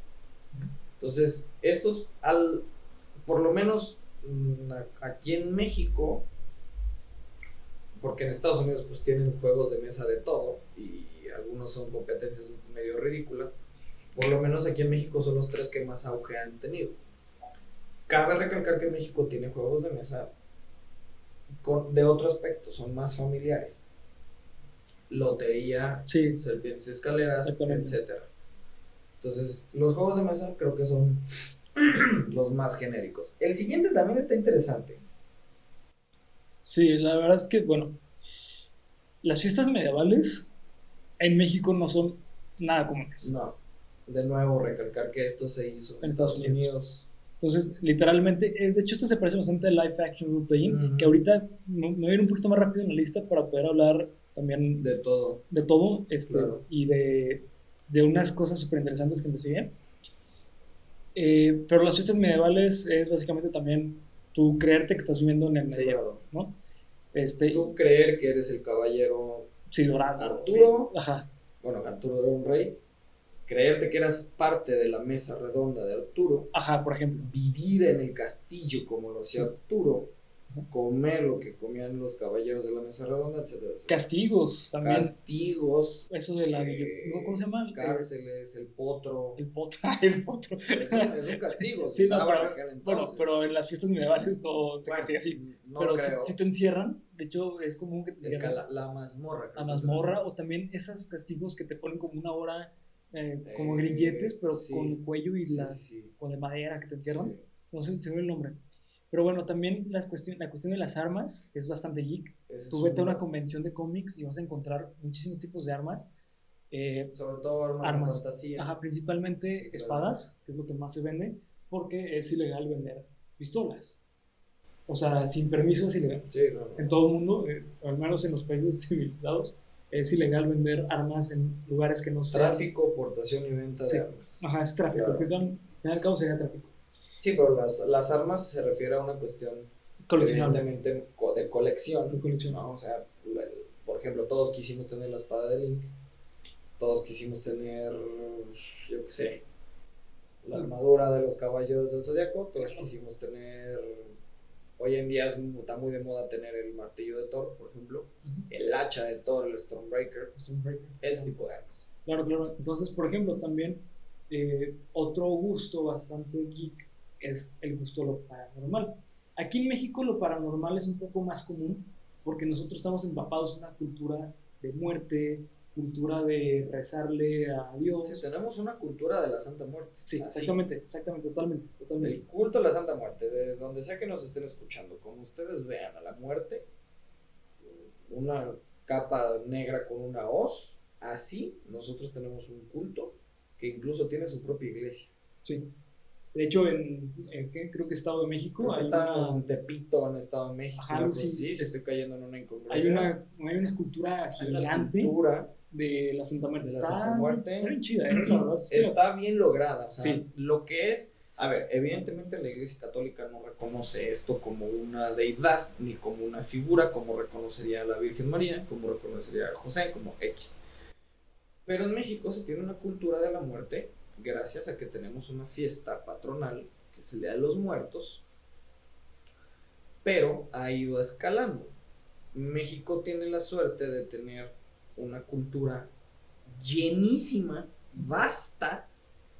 Entonces, estos, al, por lo menos mm, aquí en México, porque en Estados Unidos pues tienen juegos de mesa de todo y algunos son competencias medio ridículas, por lo menos aquí en México son los tres que más auge han tenido. Cabe recalcar que México tiene juegos de mesa de otro aspecto, son más familiares. Lotería, serpientes escaleras, etc. Entonces, los juegos de mesa creo que son los más genéricos. El siguiente también está interesante. Sí, la verdad es que, bueno, las fiestas medievales en México no son nada comunes. No, de nuevo recalcar que esto se hizo en, Estados, Unidos. Entonces, literalmente, de hecho esto se parece bastante al live action role playing, que ahorita me, voy a ir un poquito más rápido en la lista para poder hablar también de todo. De todo, este, y de, de unas cosas súper interesantes que me siguen. Eh, pero las fiestas medievales es básicamente también tú creerte que estás viviendo en el medievo, ¿no? Este, tú creer que eres el caballero sí, dorado. Arturo. Ajá. Bueno, Arturo era un rey. Creerte que eras parte de la mesa redonda de Arturo. Ajá, por ejemplo. Vivir en el castillo como lo hacía Arturo comer lo que comían los caballeros de la mesa redonda, etcétera, Castigos también. Castigos. Eso de la... Eh, ¿Cómo se llama? Cárceles, el potro. El potro, el potro. Es un, es un castigo. sí, no, pero, bueno, pero en las fiestas medievales todo se castiga así. pero Si, te encierran, de hecho es común que te encierran. La, la mazmorra. La mazmorra, o también esos castigos que te ponen como una hora, eh, como grilletes, pero con el cuello y la, con de madera que te encierran. No sé, se ve el nombre. Pero bueno, también la cuestión, la cuestión de las armas es bastante geek. Tú vete a una convención de cómics y vas a encontrar muchísimos tipos de armas. Eh, Sobre todo armas, de fantasía. Ajá, principalmente espadas, que es lo que más se vende, porque es ilegal vender pistolas. O sea, sin permiso es ilegal. Sí, En todo el mundo, eh, al menos en los países civilizados, es ilegal vender armas en lugares que no sean... Tráfico, portación y venta de armas. Ajá, es tráfico. Al final cabo sería tráfico. Sí, pero las, las armas se refiere a una cuestión evidentemente de colección. De colección. O sea, por ejemplo, todos quisimos tener la espada de Link. Todos quisimos tener, yo qué sé, la armadura de los caballeros del zodiaco. Todos quisimos tener Hoy en día es, está muy de moda tener el martillo de Thor, por ejemplo, el hacha de Thor, el Stormbreaker, Stormbreaker. ese tipo de armas. Claro, claro. Entonces, por ejemplo, también eh, otro gusto bastante geek es el gusto lo paranormal. Aquí en México lo paranormal es un poco más común porque nosotros estamos empapados en una cultura de muerte, cultura de rezarle a Dios. Sí, tenemos una cultura de la Santa Muerte. Sí, Así. exactamente, exactamente, totalmente, totalmente. El culto a la Santa Muerte, de donde sea que nos estén escuchando, como ustedes vean a la muerte, una capa negra con una hoz, así nosotros tenemos un culto que incluso tiene su propia iglesia. Sí. De hecho, en, en ¿qué? creo que Estado de México Creo hay está una, en Tepito, en Estado de México. Ajá, así, si estoy cayendo en una hay incongruencia. una, hay una escultura Hay una gigante escultura de la Santa Muerte. de la está, Santa Muerte. está bien chida, ¿eh? La verdad es que está bien lograda. O sea, Sí. lo que es. A ver, evidentemente la Iglesia Católica no reconoce esto como una deidad ni como una figura, como reconocería a la Virgen María, como reconocería a José, como X. Pero en México se tiene una cultura de la muerte gracias a que tenemos una fiesta patronal, que es el Día de los Muertos, pero ha ido escalando. México tiene la suerte de tener una cultura llenísima, vasta,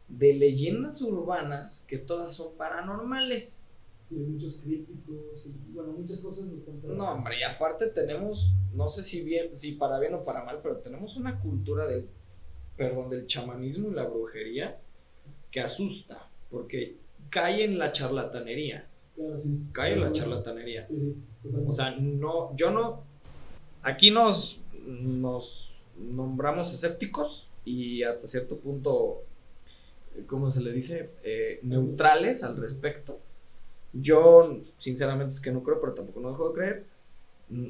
de leyendas urbanas que todas son paranormales. Y hay muchos críticos y, bueno, muchas cosas bastante. No, hombre, y aparte tenemos, no sé si bien, si para bien o para mal, pero tenemos una cultura del, perdón, del chamanismo y la brujería que asusta, porque cae en la charlatanería, Claro, sí. cae en la charlatanería. Sí, sí. O sea, no, yo no. Aquí nos, nos nombramos escépticos y hasta cierto punto, ¿cómo se le dice? Eh, neutrales al respecto. Yo, sinceramente, es que no creo, pero tampoco no dejo de creer.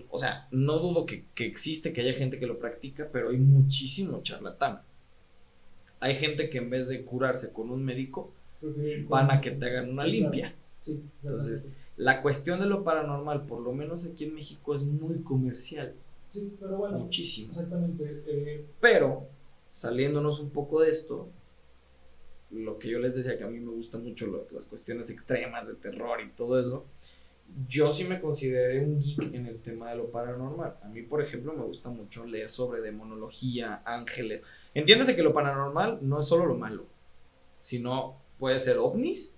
O sea, no dudo que, que existe, que haya gente que lo practica, pero hay muchísimo charlatán. Hay gente que en vez de curarse con un médico, van a que te hagan una limpia. Entonces. La cuestión de lo paranormal, por lo menos aquí en México, es muy comercial. Sí, pero bueno. Muchísimo. Exactamente. eh, Pero, saliéndonos un poco de esto, lo que yo les decía que a mí me gustan mucho lo- las cuestiones extremas de terror y todo eso, yo sí me consideré un geek en el tema de lo paranormal. A mí, por ejemplo, me gusta mucho leer sobre demonología, ángeles. Entiéndase que lo paranormal no es solo lo malo, sino puede ser ovnis,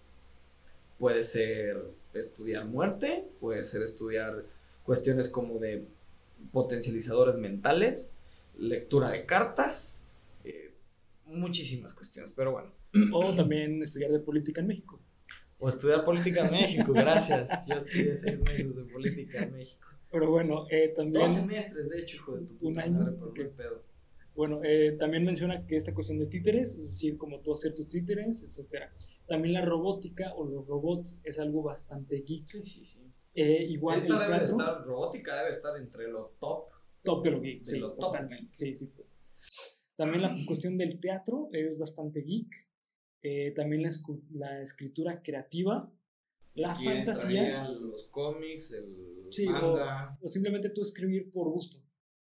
puede ser estudiar muerte, puede ser estudiar cuestiones como de potencializadores mentales, lectura de cartas, eh, muchísimas cuestiones, pero bueno. o también estudiar de política en México. O estudiar política en México, gracias. Yo estudié seis meses de política en México. Pero bueno, eh, también. Dos semestres, de hecho, hijo de tu Un puta año, madre, pero ok. no hay pedo. Bueno, eh, también menciona que esta cuestión de títeres, es decir, como tú hacer tus títeres, etcétera. También la robótica o los robots es algo bastante geek. Sí, sí, sí. Eh, igual Esta el debe de teatro, estar, robótica debe estar entre lo top. top de lo geek, de sí, lo top. totalmente. Sí, sí. También la cuestión del teatro es bastante geek. Eh, también la, la escritura creativa, la fantasía, Los cómics, el Sí, manga, o simplemente tú escribir por gusto.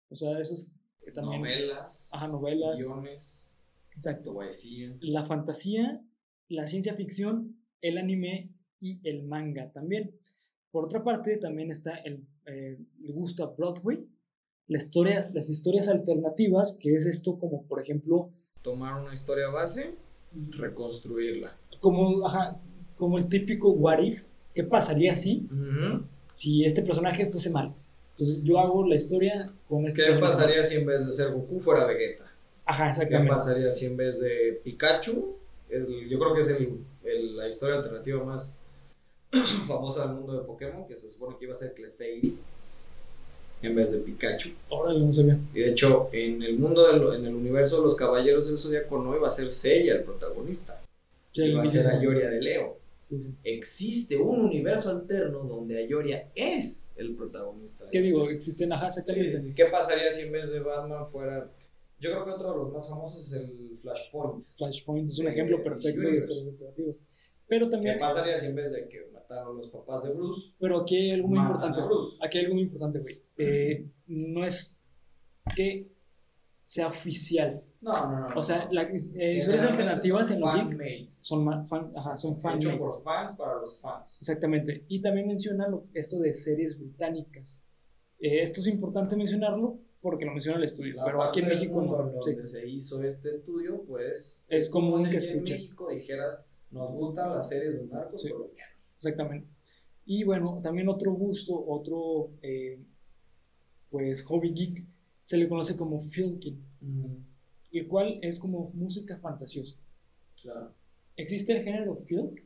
O sea, eso es eh, también. novelas, Ajá, novelas. guiones, Exacto. poesía. la fantasía, la ciencia ficción, el anime y el manga también. Por otra parte, también está el, eh, el gusto a Broadway, la historia, las historias alternativas, que es esto como, por ejemplo, Tomar una historia base, reconstruirla. como, ajá, como el típico what if, ¿qué pasaría si, si este personaje fuese mal? Entonces yo hago la historia con este ¿Qué personaje. pasaría si en vez de ser Goku fuera Vegeta? Ajá, ¿Qué exactamente. pasaría si en vez de Pikachu? Es, yo creo que es el, el- la historia alternativa más famosa del mundo de Pokémon, que se supone que iba a ser Clefairy en vez de Pikachu. Órale, no sabía. Y de hecho, en el mundo, de lo- en el universo de los Caballeros del Zodiaco no iba a ser Seiya el protagonista, Sí, iba a ser se- Ayoria de Leo. Sí, sí. Existe un universo alterno donde Ayoria es el protagonista. ¿Qué digo? Existen, ajá, exactamente. ¿Qué pasaría si en vez de Batman fuera... Yo creo que otro de los más famosos es el Flashpoint. Flashpoint es un ejemplo perfecto de historias alternativas. Pero también, ¿Qué pasaría si en vez de que mataron los papás de Bruce, pero aquí hay algo muy importante. Aquí hay algo muy importante, güey. Eh, no es que sea oficial. No, no, no. O sea, las eh, historias alternativas en geek fanmates. son, fan, ajá, son Hecho fanmates. por fans para los fans. Exactamente. Y también menciona lo- esto de series británicas. Eh, esto es importante mencionarlo porque lo menciona el estudio, La pero parte aquí en México mundo no. en Sí. donde se hizo este estudio, pues Es común como que en. México dijeras, nos gustan las series de narcos Sí. colombianos. Exactamente. Y bueno, también otro gusto, otro eh, pues hobby geek, se le conoce como filking, el cual es como música fantasiosa. Claro. Existe el género filk,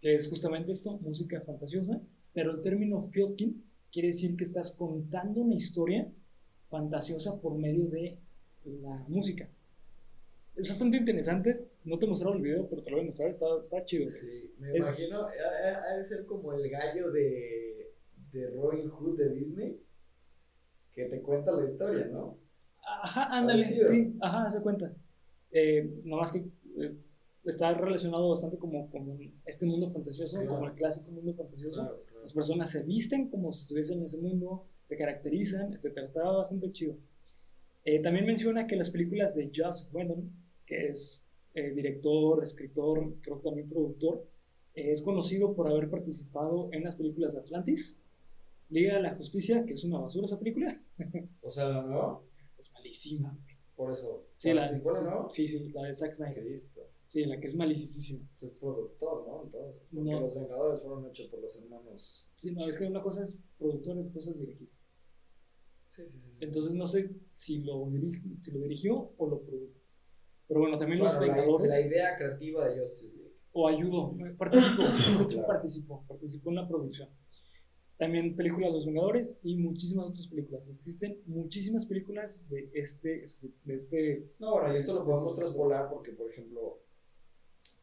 que es justamente esto, música fantasiosa, pero el término filking quiere decir que estás contando una historia fantasiosa por medio de la música. Es bastante interesante, no te he mostrado el video, pero te lo voy a mostrar, está, está chido. güey. Sí, me Es- imagino, ha de ser como el gallo de, de Robin Hood de Disney, que te cuenta la historia, ¿no? Ajá, ándale, sí, ajá, hace cuenta. Eh, nomás que eh, está relacionado bastante como con este mundo fantasioso, Claro. como el clásico mundo fantasioso. Claro, claro. Las personas se visten como si estuviesen en ese mundo, se caracterizan, etc. Está bastante chido. Eh, también menciona que las películas de Joss Whedon, que es eh, director, escritor, creo que también productor, eh, es conocido por haber participado en las películas de Atlantis, Liga de la Justicia, que es una basura esa película, O sea, la nueva, es malísima. por eso. Sí, la, ¿Participó en la nueva? sí, sí, la de Zack Snyder. Cristo. Sí, la que es malísima. Es productor, ¿no? Entonces, porque No. los Vengadores fueron hechos por los hermanos. Sí, no, es que una cosa es productor, otra cosa es dirigir. Sí, sí, sí. Entonces no sé si lo, dirigi- si lo dirigió o lo produjo. Pero bueno, también los Bueno, Vengadores. La, idea creativa de Justice League. O ayudó, participó, de hecho Claro. participó, participó en la producción. También películas Los Vengadores y muchísimas otras películas. Existen muchísimas películas de este, de este No, bueno, y esto lo podemos traspolar porque, por ejemplo,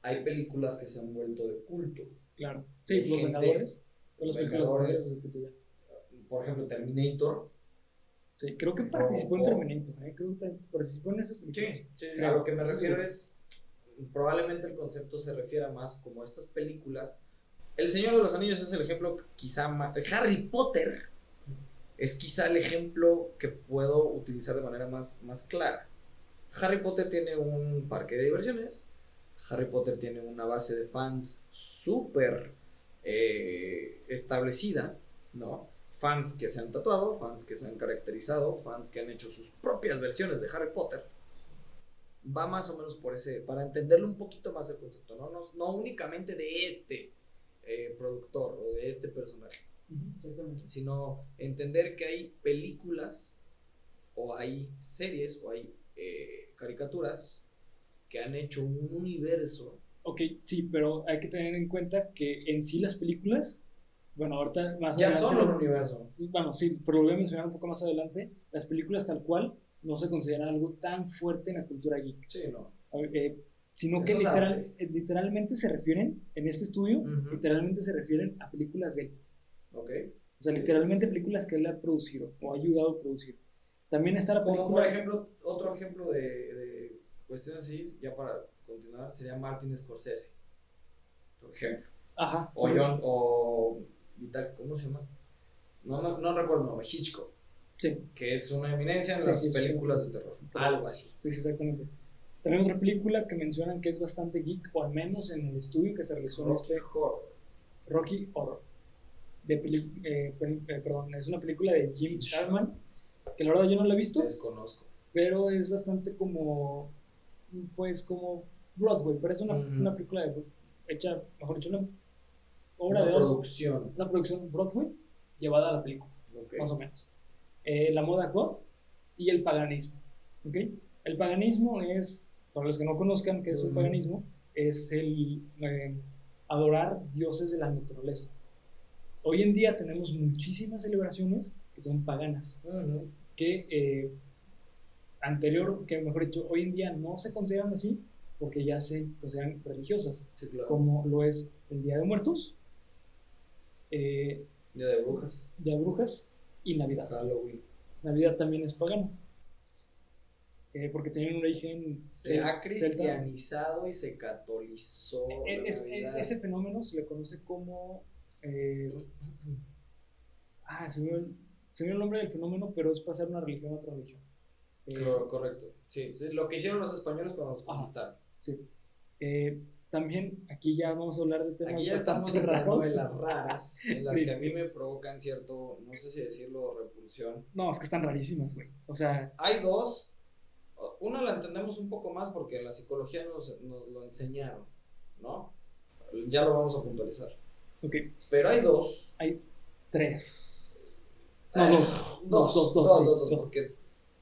hay películas que se han vuelto de culto. claro, sí, Hay Los gente- Vengadores. Todas las películas de Vengadores. Tuve. Por ejemplo, Terminator. Sí, creo que participó en. Terminator, ¿eh? creo que participó en esas películas. sí, Claro, a lo que me refiero sí. es, probablemente el concepto se refiera más como a estas películas. El Señor de los Anillos es el ejemplo quizá más... Harry Potter es quizá el ejemplo que puedo utilizar de manera más, más clara. Harry Potter tiene un parque de diversiones. Harry Potter tiene una base de fans súper eh, establecida, ¿no? Fans que se han tatuado, fans que se han caracterizado, fans que han hecho sus propias versiones de Harry Potter. Va más o menos por ese, para entenderlo un poquito más el concepto, ¿no? No, no únicamente de este eh, productor o de este personaje Ujú, Exactamente. sino entender que hay películas o hay series o hay eh, caricaturas que han hecho un universo. Ok, sí, pero hay que tener en cuenta que en sí las películas, bueno, ahorita más Ya adelante. son un universo. Bueno, sí, pero lo voy a mencionar un poco más adelante. Las películas tal cual no se consideran algo tan fuerte en la cultura geek. Sí, no. Eh, sino Eso que literal, eh, literalmente se refieren, en este estudio, literalmente se refieren a películas de él. Ok. O sea, literalmente películas que él ha producido o ha ayudado a producir. También está la Como película. por ejemplo, otro ejemplo de, de cuestiones así, ya para continuar, sería Martin Scorsese. Por ejemplo. Ajá. O John, o ¿cómo se llama? No, no, no recuerdo el nombre, Hitchcock. Sí, Que es una eminencia en Sí, las sí, películas de terror. Algo así. sí, sí, exactamente. También otra película que mencionan que es bastante geek, o al menos en el estudio que se realizó en Rocky este Horror. Rocky Horror. De peli- eh, eh, perdón, es una película de Jim Sharman, que la verdad yo no la he visto, Desconozco. pero es bastante como, pues como Broadway, parece una, Ujú. una película de, hecha, mejor dicho, una obra Una de oro, producción. una producción Broadway llevada a la película, más o menos. Eh, la moda goth y el paganismo. El paganismo es, para los que no conozcan qué es el paganismo, es el eh, adorar dioses de la naturaleza. Hoy en día tenemos muchísimas celebraciones que son paganas, que eh, anterior, que mejor dicho, hoy en día no se consideran así porque ya se consideran religiosas, Sí, claro. como lo es el Día de Muertos, eh, Día de Brujas. Día de Brujas y Navidad. Halloween. Navidad también es pagano. Eh, porque tienen un origen Se celta. cristianizado y se catolizó. E- la es- e- Navidad. ese fenómeno se le conoce como. eh, ah, se me, olvidó el, nombre del fenómeno, pero es pasar una religión a otra religión. Eh, Claro, correcto. Sí, sí, lo que hicieron los españoles cuando nos conquistaron. Sí. También aquí ya vamos a hablar de temas Aquí ya estamos entrando en las raras, en las Sí. que a mí me provocan cierto, no sé si decirlo, repulsión. No, es que están rarísimas, güey. O sea, Hay dos. Una la entendemos un poco más porque la psicología nos, nos lo enseñaron, ¿no? Ya lo vamos a puntualizar. ok, Pero hay dos. hay tres. No, Eh, dos. Dos, Dos, dos, dos, dos, sí, dos, dos, dos. porque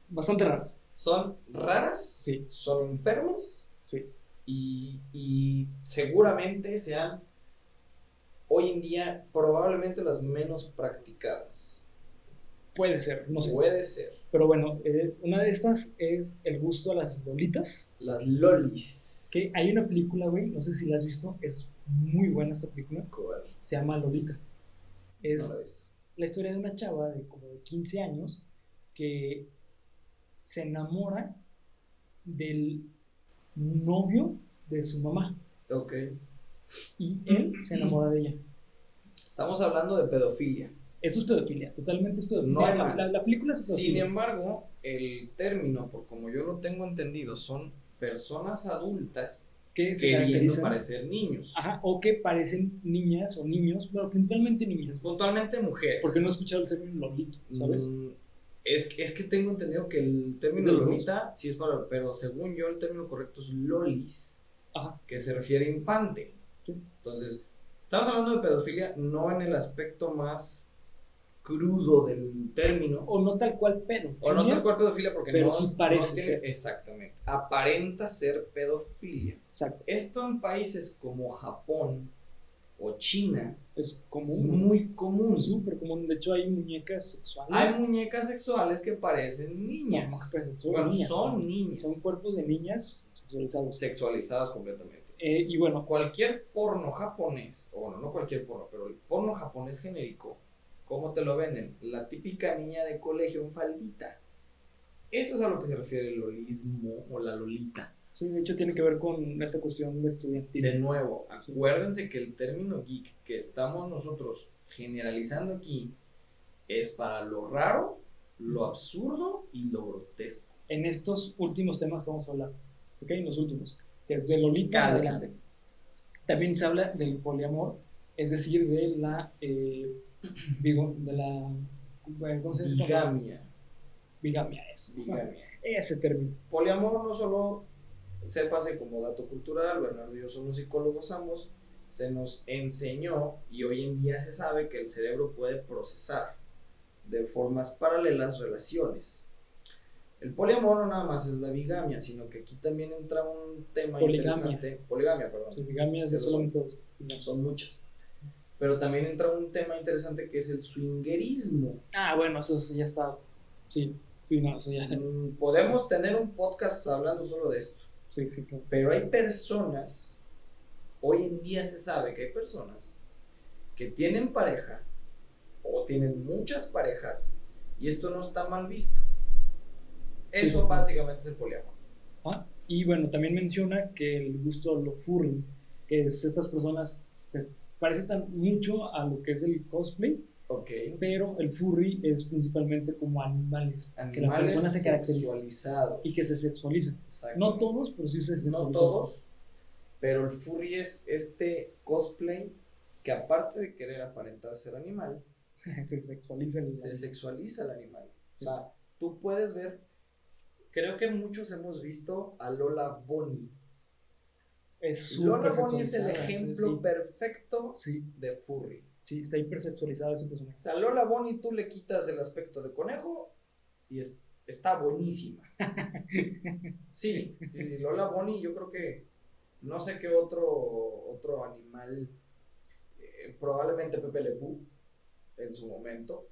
Bastante raras. son raras, Sí, son enfermas sí. Y, y seguramente sean hoy en día probablemente las menos practicadas. Puede ser, no sé. Puede ser. Pero bueno, eh, una de estas es El gusto a las lolitas. Las lolis. Que hay una película, güey, no sé si la has visto, es muy buena esta película. ¿Cuál? Se llama Lolita. Es No la la historia de una chava de como de 15 años que se enamora del novio de su mamá Ok. y él se enamora de ella. Estamos hablando de pedofilia. Esto es pedofilia, totalmente es pedofilia. No la, más. la- la película es Sin pedofilia. embargo, el término, por como yo lo tengo entendido, son personas adultas que se queriendo parecer niños. ajá, o que parecen niñas o niños, pero principalmente niñas. Puntualmente mujeres. Porque no he escuchado el término lolito, ¿sabes? Mm, es, es que tengo entendido que el ¿Es término lolita sí es para, pero según yo el término correcto es lolis, Ajá, que se refiere a infante. Sí. Entonces, estamos hablando de pedofilia no en el aspecto más crudo del término, o no tal cual pedofilia. o no tal cual pedofilia porque pero no, sí no parece tiene- ser. exactamente, aparenta ser pedofilia. Exacto, Esto en países como Japón o China es es común. muy común. Súper común. De hecho, hay muñecas sexuales. Hay muñecas sexuales que parecen niñas. Bueno, niñas, son ¿no? niñas. Son cuerpos de niñas sexualizados. sexualizadas completamente. Eh, y bueno, Cualquier porno japonés, o bueno, no cualquier porno, pero el porno japonés genérico, ¿cómo te lo venden? La típica niña de colegio en faldita. Eso es a lo que se refiere el lolismo o la lolita. Sí, de hecho tiene que ver con esta cuestión de estudiantil. De nuevo, acuérdense que el término geek que estamos nosotros generalizando aquí es para lo raro, lo absurdo y lo grotesco. En estos últimos temas que vamos a hablar, ¿ok? En los últimos, desde Lolita adelante. También se habla del poliamor, es decir, de la, eh, digo, de la, ¿cómo se dice? Bigamia. Bigamia, es. Bigamia. Ese término. Poliamor no solo, sépase como dato cultural, Bernardo y yo somos psicólogos ambos, se nos enseñó y hoy en día se sabe que el cerebro puede procesar de formas paralelas relaciones. El poliamor no nada más es la bigamia, sino que aquí también entra un tema Poligamia. interesante. Poligamia, perdón. Sí, bigamia es de son- solamente dos. Son muchas. Pero también entra un tema interesante que es el swingerismo. Ah, bueno, eso ya está. Sí, sí, no, eso ya. Mm, Podemos tener un podcast hablando solo de esto. Sí, sí, claro. Pero hay personas, hoy en día se sabe que hay personas que tienen pareja o tienen muchas parejas y esto no está mal visto. Eso sí. básicamente es el poliamor. Ah, y bueno, también menciona que el gusto a lo furry, que es estas personas, se parece tan mucho a lo que es el cosplay, Pero el furry es principalmente como animales, que la Animales persona se caracteriza y que se sexualizan. No todos, pero sí se No sexualizan. todos, pero el furry es este cosplay que aparte de querer aparentar ser animal, se sexualiza el se sexualiza al animal. Sí. O sea, tú puedes ver, creo que muchos hemos visto a Lola Bonnie. Es Lola Bonnie es el sí, ejemplo sí. perfecto de furry. Sí, está hipersexualizado ese personaje. O sea, Lola Bonnie tú le quitas el aspecto de conejo y es- está buenísima. Sí, sí, sí, Lola Bonnie yo creo que no sé qué otro, otro animal, eh, probablemente Pepe Le en su momento.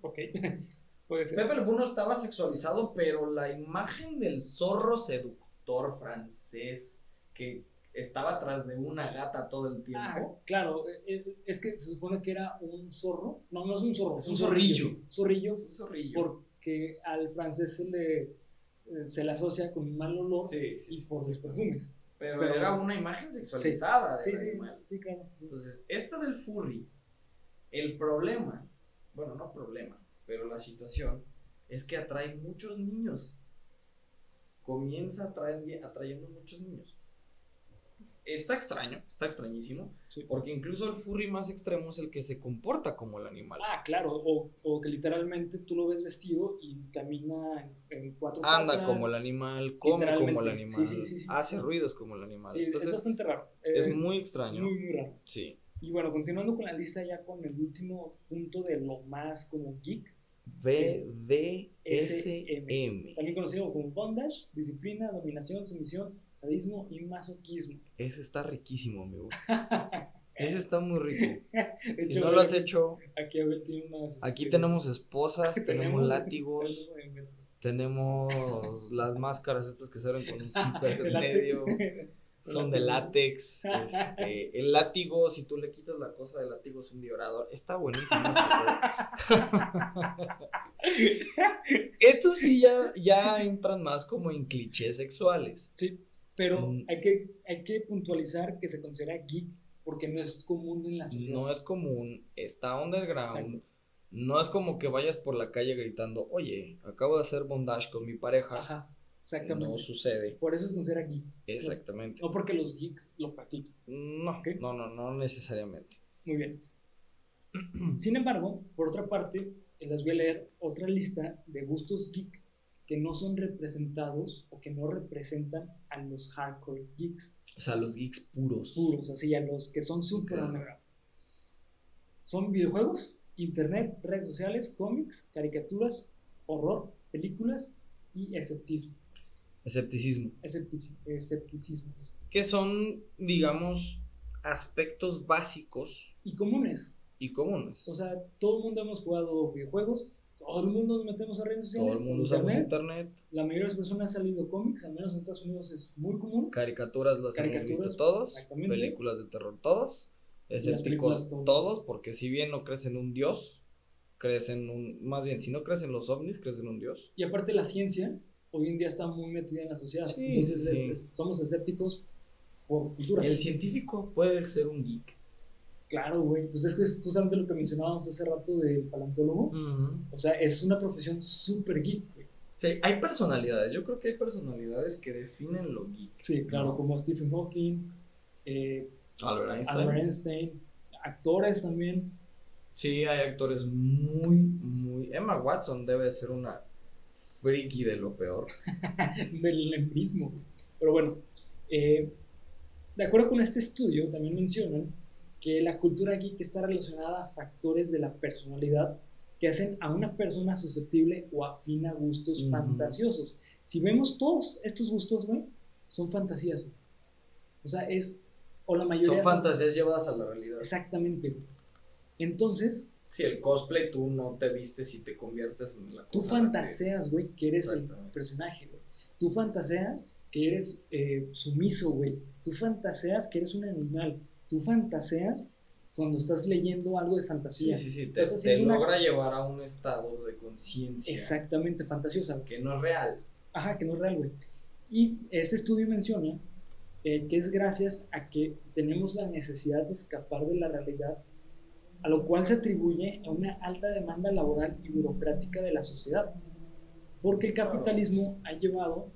ok, puede ser. Pepe Le no estaba sexualizado, pero la imagen del zorro seductor francés que estaba atrás de una gata todo el Ah, tiempo. claro, eh, eh, es que se supone que era un zorro. No, no es un zorro, Es un zorrillo. Zorrillo, Es un zorrillo. porque al francés se le, eh, se le asocia con mal olor Sí, sí, y por sí. los perfumes. Pero, pero- era una imagen sexualizada Sí, del sí, animal. sí, claro. Entonces, esta del furry, el problema, bueno, no problema, pero la situación es que atrae muchos niños. comienza atraen- atrayendo muchos niños. Está extraño, está extrañísimo, Sí. porque incluso el furry más extremo es el que se comporta como el animal. Ah, claro, o, o que literalmente tú lo ves vestido y camina en, cuatro Anda patas. como el animal, come como el animal, sí, sí, sí, sí. hace ruidos como el animal. Sí, es Entonces, bastante raro. es Eh, muy extraño. muy, muy raro. Sí. Y bueno, continuando con la lista ya con el último punto de lo más como geek, BDSM. también conocido como bondage, disciplina, dominación, sumisión, sadismo y masoquismo. Ese está riquísimo, amigo. Ese está muy rico. De Si hecho, no lo has hecho, aquí Abel tiene unas... aquí este, tenemos esposas, tenemos látigos, tenemos las máscaras estas que salen con un zipper en medio. Son de látex. este, el látigo, si tú le quitas la cosa del látigo, es un vibrador. Está buenísimo este. Estos sí ya, ya entran más como en clichés sexuales. Sí, pero Mm. hay, que, hay que puntualizar que se considera geek porque no es común en la sociedad. No es común, está underground. Exacto. No es como que vayas por la calle gritando, oye, acabo de hacer bondage con mi pareja. Ajá, exactamente. No sucede. Por eso se considera geek. Exactamente. No porque los geeks lo practican. No, no, no, no necesariamente. Muy bien. Sin embargo, por otra parte, les voy a leer otra lista de gustos geek que no son representados o que no representan a los hardcore geeks O sea, los geeks puros. puros, así a los que son super Claro. underground. Son videojuegos, internet, redes sociales, cómics, caricaturas, horror, películas y escepticismo. Escepticismo. Esceptic- escepticismo. es- Que son, digamos, aspectos básicos Y comunes. y comunes. O sea, todo el mundo hemos jugado videojuegos, todo el mundo nos metemos a redes sociales. Todo el mundo usamos internet. La mayoría de las personas han salido cómics, al menos en Estados Unidos es muy común. Caricaturas las hemos visto todos. exactamente. Películas de terror todos. Escépticos todos, porque si bien no crees en un dios, crees en un... Más bien, si no crees en los ovnis, crees en un dios. Y aparte la ciencia hoy en día está muy metida en la sociedad. Sí, Entonces es- sí. es- somos escépticos por cultura. El científico puede ser un geek. Claro, güey. Pues es que es justamente lo que mencionábamos hace rato del paleontólogo. O sea, es una profesión súper geek, güey. Sí, hay personalidades. Yo creo que hay personalidades que definen lo geek. Sí, claro, ¿no? como Stephen Hawking, eh, Albert Einstein. Albert Einstein, actores también. Sí, hay actores muy, muy... Emma Watson debe de ser una friki de lo peor. del empirismo. Pero bueno, eh, de acuerdo con este estudio, también mencionan que la cultura geek está relacionada a factores de la personalidad que hacen a una persona susceptible o afín a gustos fantasiosos. Si vemos todos estos gustos, güey, son fantasías, güey. O sea, es, o la mayoría Son fantasías llevadas a la realidad. Exactamente, güey. Entonces, Si el cosplay tú no te vistes y te conviertes en la Tú cosa fantaseas, güey, que eres el personaje, güey. Tú fantaseas que eres eh, sumiso, güey. Tú fantaseas que eres un animal. Tú fantaseas cuando estás leyendo algo de Sí, fantasía. sí, sí. Te, Estás te una- logra llevar a un estado de conciencia Exactamente, fantasiosa. que no es real. Ajá, que no es real, güey. Y este estudio menciona eh, que es gracias a que tenemos la necesidad de escapar de la realidad, a lo cual se atribuye a una alta demanda laboral y burocrática de la sociedad. Porque el capitalismo ha llevado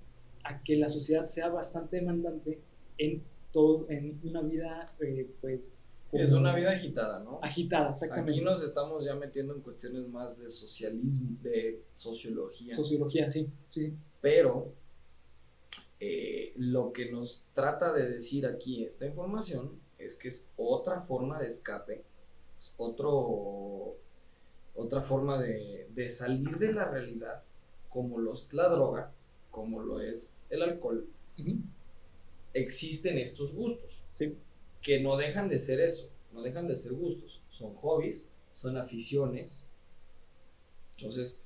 a que la sociedad sea bastante demandante en todo, en una vida, eh, pues, Es una vida agitada, ¿no? agitada, exactamente. Aquí nos estamos ya metiendo en cuestiones más de socialismo, de sociología. Sociología, sí, sí, sí. Pero eh, lo que nos trata de decir aquí esta información es que es otra forma de escape, es otro, otra forma de, de salir de la realidad, como los, la droga, como lo es el alcohol, Ujú, existen estos gustos, sí. que no dejan de ser eso, no dejan de ser gustos, son hobbies, son aficiones. Entonces,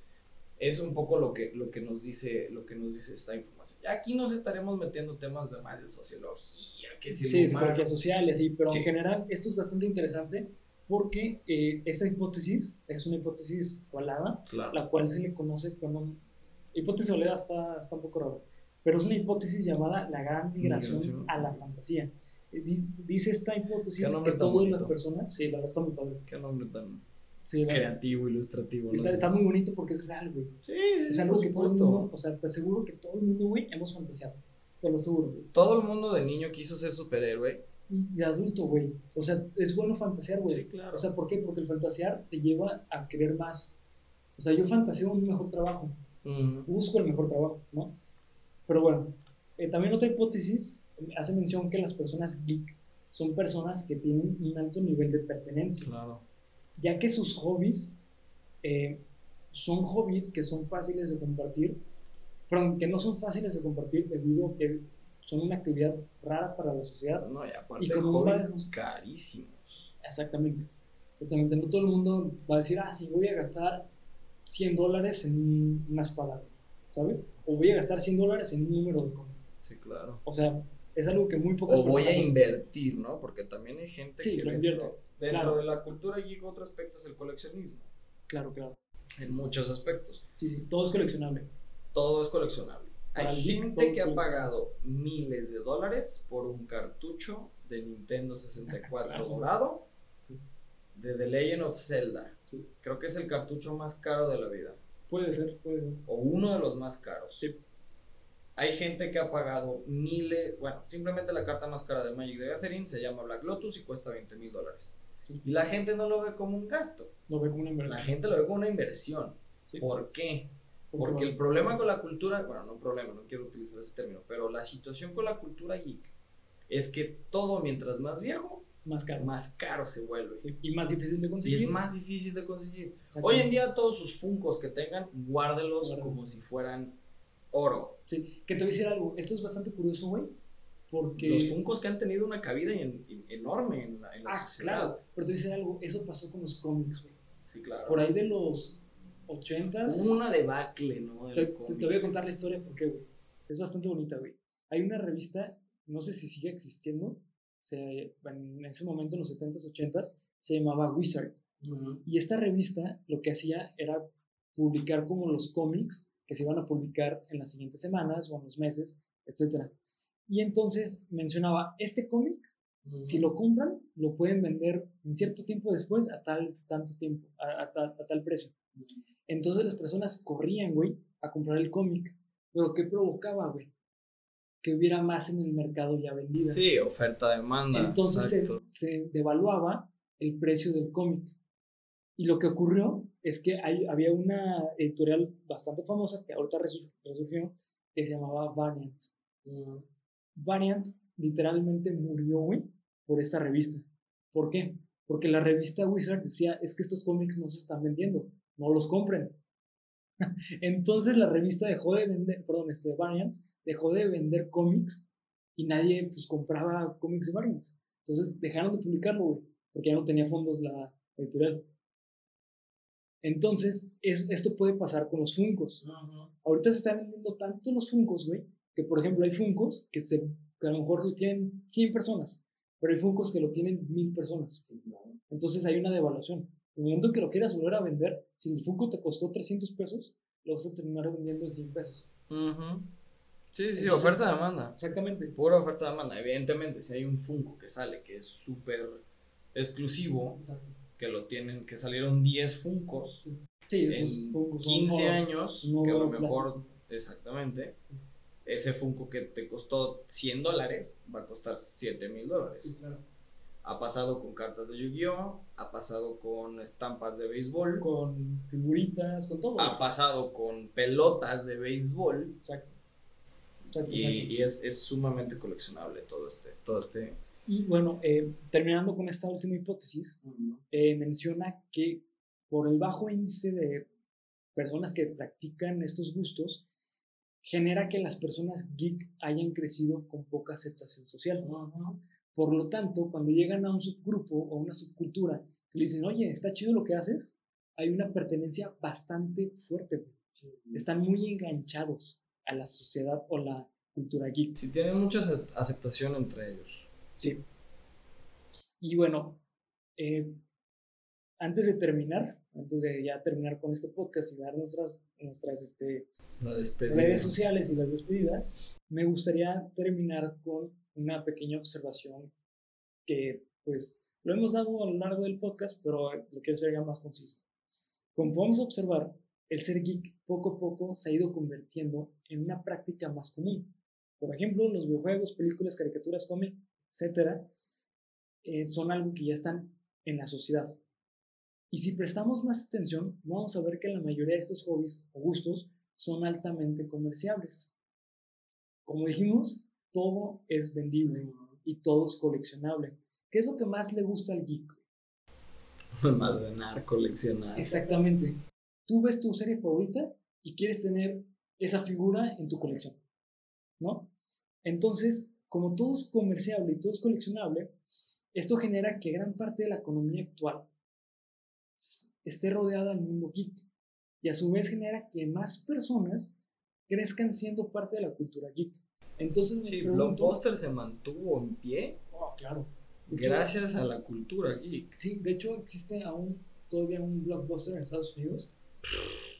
es un poco lo que, lo que nos dice, lo que nos dice esta información. Aquí nos estaremos metiendo temas de más de sociología, que si Sí, humano- psicología social y así, pero Sí. en general esto es bastante interesante porque eh, esta hipótesis es una hipótesis ovalada, Claro. la cual se le conoce como... Hipótesis ovalada está, está un poco raro, pero es una hipótesis llamada la gran migración, Migración. a la fantasía. Eh, di- Dice esta hipótesis que todas las personas, sí, la verdad está muy padre, Qué nombre tan... Sí, creativo, ilustrativo. no está, sé. está muy bonito porque es real, güey. Sí, sí, Es algo que todo el supuesto. mundo, o sea, te aseguro que todo el mundo, güey, hemos fantaseado. Te lo aseguro, güey. Todo el mundo de niño quiso ser superhéroe. Y de adulto, güey. O sea, es bueno fantasear, güey. Sí, claro. O sea, ¿por qué? Porque el fantasear te lleva a querer más. O sea, yo fantaseo un mejor trabajo. Busco el mejor trabajo, ¿no? Pero bueno, eh, también otra hipótesis hace mención que las personas geek son personas que tienen un alto nivel de pertenencia. Claro. ya que sus hobbies eh, son hobbies que son fáciles de compartir, perdón, que no son fáciles de compartir debido a que son una actividad rara para la sociedad. No, y aparte, Y un hobbies carísimos. Exactamente, exactamente. No todo el mundo va a decir, ah, sí, voy a gastar 100 dólares en una espada, ¿sabes? O voy a gastar 100 dólares en un número de cómic. Sí, claro. O sea, es algo que muy pocas O voy a personas hacen. invertir, ¿no? Porque también hay gente Sí, que lo dentro, invierte, dentro claro. de la cultura geek otro aspecto es el coleccionismo. Claro, claro. En muchos aspectos. Sí, sí, todo es coleccionable. Todo es coleccionable. Hay gente que ha pagado miles de dólares por un cartucho de Nintendo 64 Claro. dorado Sí, de The Legend of Zelda. sí. Creo que es el cartucho más caro de la vida. Puede ser, puede ser. O uno de los más caros. Sí. Hay gente que ha pagado miles, bueno, simplemente la carta más cara de Magic de Gathering se llama Black Lotus y cuesta 20 mil dólares. Sí. Y la gente no lo ve como un gasto, Lo ve como una inversión. la gente lo ve como una inversión. ¿Por qué? Porque el problema con la cultura, bueno, no problema, no quiero utilizar ese término, pero la situación con la cultura geek es que todo mientras más viejo, más caro. más caro se vuelve. Sí, Y más difícil de Y conseguir. es más difícil de conseguir. Hoy en día todos sus funcos que tengan, guárdelos Guárdelos. como si fueran oro. Sí, que te voy a decir algo. Esto es bastante curioso, güey. Porque. Los funcos que han tenido una cabida en- en- enorme en la, en la Ah, sociedad. claro. Pero te voy a decir algo. Eso pasó con los cómics, güey. Sí, claro. Por ahí de los 80s. Hubo una debacle, ¿no? Te, te- te voy a contar la historia porque, güey. Es bastante bonita, güey. Hay una revista, no sé si sigue existiendo. Se, en ese momento, en los 70s, 80s, se llamaba Wizard. Ujú. Y esta revista lo que hacía era publicar como los cómics que se iban a publicar en las siguientes semanas o en los meses, etc. Y entonces mencionaba, este cómic, si lo compran, lo pueden vender en cierto tiempo después a tal, tanto tiempo, a, a tal, a tal precio. Entonces las personas corrían, güey, a comprar el cómic. Pero ¿qué provocaba, güey? Que hubiera más en el mercado ya vendidas. Sí, oferta-demanda. Entonces se, se devaluaba el precio del cómic. Y lo que ocurrió es que hay, había una editorial bastante famosa que ahorita resur- resurgió que se llamaba Variant. Variant literalmente murió, güey, por esta revista. ¿Por qué? Porque la revista Wizard decía, es que estos cómics no se están vendiendo, no los compren. Entonces la revista dejó de vender, perdón, este Variant dejó de vender cómics y nadie pues compraba cómics de Variant. Entonces dejaron de publicarlo, güey, porque ya no tenía fondos la editorial. Entonces, es- esto puede pasar con los Funcos. Ahorita se están vendiendo tanto los Funcos, güey, que por ejemplo hay Funcos que, se, que a lo mejor lo tienen 100 personas, pero hay Funcos que lo tienen 1000 personas. Entonces hay una devaluación. En el momento en que lo quieras volver a vender, si el Funko te costó 300 pesos, lo vas a terminar vendiendo en 100 pesos. Ujú. Sí, sí, Entonces- oferta-demanda. Exactamente. Pura oferta-demanda. Evidentemente, si hay un Funko que sale que es súper exclusivo, que lo tienen, que salieron 10 Funcos Sí, esos en Funkos son 15 oro, años, son que a lo mejor, plástico. exactamente, ese Funko que te costó 100 dólares va a costar 7 mil dólares. Sí, claro. Ha pasado con cartas de Yu-Gi-Oh! Ha pasado con estampas de béisbol. Con figuritas, con todo. Ha pasado con pelotas de béisbol. Exacto. Exacto, Y, exacto. y es, es sumamente coleccionable todo este. Todo este Y bueno, eh, terminando con esta última hipótesis, eh, menciona que por el bajo índice de personas que practican estos gustos, genera que las personas geek hayan crecido con poca aceptación social. Por lo tanto, cuando llegan a un subgrupo o una subcultura que le dicen, oye, está chido lo que haces, hay una pertenencia bastante fuerte. Están muy enganchados a la sociedad o la cultura geek. Sí, tienen mucha acep- aceptación entre ellos. Sí. Y bueno, eh, antes de terminar, antes de ya terminar con este podcast y dar nuestras, nuestras este, redes sociales y las despedidas, me gustaría terminar con una pequeña observación que, pues, Lo hemos dado a lo largo del podcast, pero lo quiero hacer ya más conciso. Como podemos observar, el ser geek poco a poco se ha ido convirtiendo en una práctica más común. Por ejemplo, los videojuegos, películas, caricaturas, cómics, etcétera, eh, son algo que ya están en la sociedad. Y si prestamos más atención, vamos a ver que la mayoría de estos hobbies o gustos son altamente comerciables. Como dijimos, todo es vendible y todo es coleccionable. ¿Qué es lo que más le gusta al geek? Almacenar, coleccionar. Exactamente. Tú ves tu serie favorita y quieres tener esa figura en tu colección, ¿no? Entonces, como todo es comerciable y todo es coleccionable, esto genera que gran parte de la economía actual esté rodeada del mundo geek y a su vez genera que más personas crezcan siendo parte de la cultura geek. Entonces, sí, Blockbuster se mantuvo en pie. Oh, claro. gracias a la cultura geek. Sí, de hecho existe aún todavía un Blockbuster en Estados Unidos.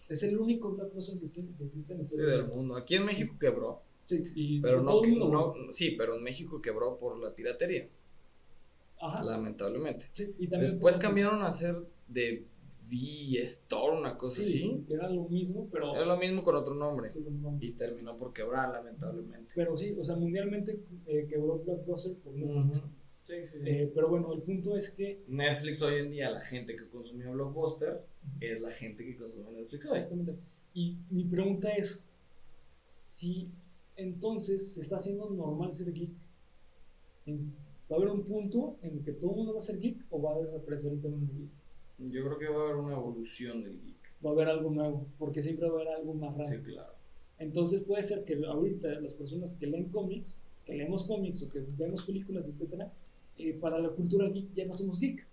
Es el único Blockbuster que, existe en Estados Unidos. del mundo. Aquí en México quebró. Sí, pero no, no, sí, pero en México quebró por la piratería. Ajá. Lamentablemente. Sí, y también Después cambiaron a ser de V-Store, una cosa así. Que era lo mismo, pero. Era lo mismo con otro nombre. Y terminó por quebrar, lamentablemente. Pero sí, o sea, mundialmente eh, quebró Blockbuster por Netflix. Sí, sí, sí. Eh, pero bueno, el punto es que. Netflix hoy en día, la gente que consumía Blockbuster es la gente que consume Netflix hoy. Exactamente. Y mi pregunta es: si entonces se está haciendo normal ser geek, ¿va a haber un punto en que todo el mundo va a ser geek o va a desaparecer el término geek? Yo creo que va a haber una evolución del geek. Va a haber algo nuevo, porque siempre va a haber algo más raro. Sí, claro. Entonces puede ser que ahorita las personas que leen cómics, que leemos cómics o que vemos películas, etcétera, eh, para la cultura geek ya no somos geek.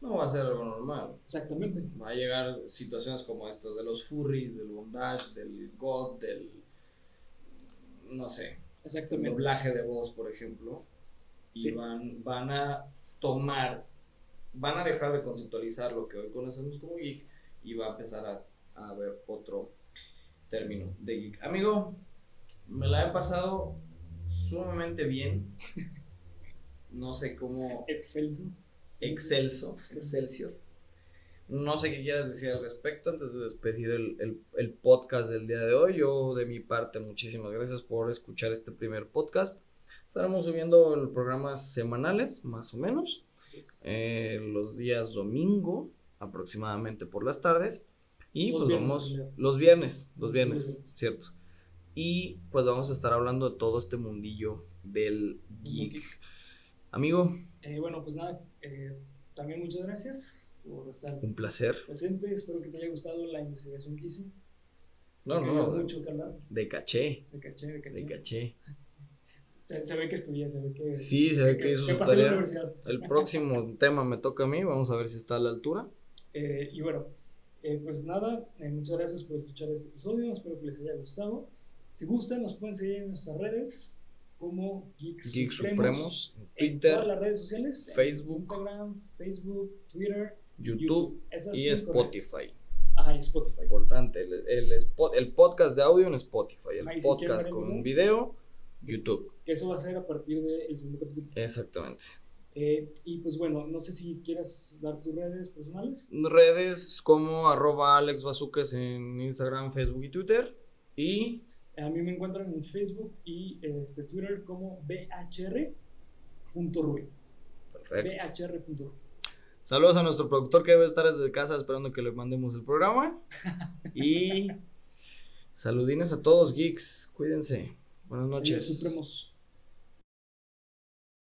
No va a ser algo normal. Exactamente. Va a llegar situaciones como estas de los furries, del bondage, del god, del. no sé. Exactamente. doblaje de voz, por ejemplo. Y van, van a tomar van a dejar de conceptualizar lo que hoy conocemos como geek y va a empezar a, a ver otro término de geek. Amigo, me la he pasado sumamente bien. No sé cómo. Excelso. Excelso. Excelsior. No sé qué quieras decir al respecto antes de despedir el, el, el, podcast del día de hoy. Yo, de mi parte, muchísimas gracias por escuchar este primer podcast. Estaremos subiendo programas semanales, más o menos. Eh, los días domingo, aproximadamente por las tardes. Y pues vamos, los viernes, los viernes, cierto. Y pues vamos a estar hablando de todo este mundillo del geek. Amigo. Eh, bueno, pues nada, eh, también muchas gracias por estar Un placer. presente. Espero que te haya gustado la investigación que hice. No, no, mucho De caché. De caché, de caché. De caché. Se, ve que estudié, se ve que... Sí, se ve que, hizo su tarea. El próximo tema me toca a mí, vamos a ver si está a la altura. Eh, y bueno, eh, pues nada, eh, muchas gracias por escuchar este episodio, espero que les haya gustado. Si gustan, nos pueden seguir en nuestras redes como Geeks, Geeks Supremos, Twitter, en todas las redes sociales, Facebook, Instagram, Facebook, Twitter, YouTube, y Spotify. Ajá, y Spotify. Importante, el, el, el, podcast de audio en Spotify, el podcast con video YouTube. Eso va a ser a partir del segundo capítulo. Exactamente. Eh, y pues bueno, no sé si quieras dar tus redes personales. Redes como arroba Alex en Instagram, Facebook y Twitter. Y a mí me encuentran en Facebook y este, Twitter como bhr.rui. Perfecto. bhr.rui. Saludos a nuestro productor que debe estar desde casa esperando que le mandemos el programa. y saludines a todos, geeks. Cuídense. Buenas noches. Supremos.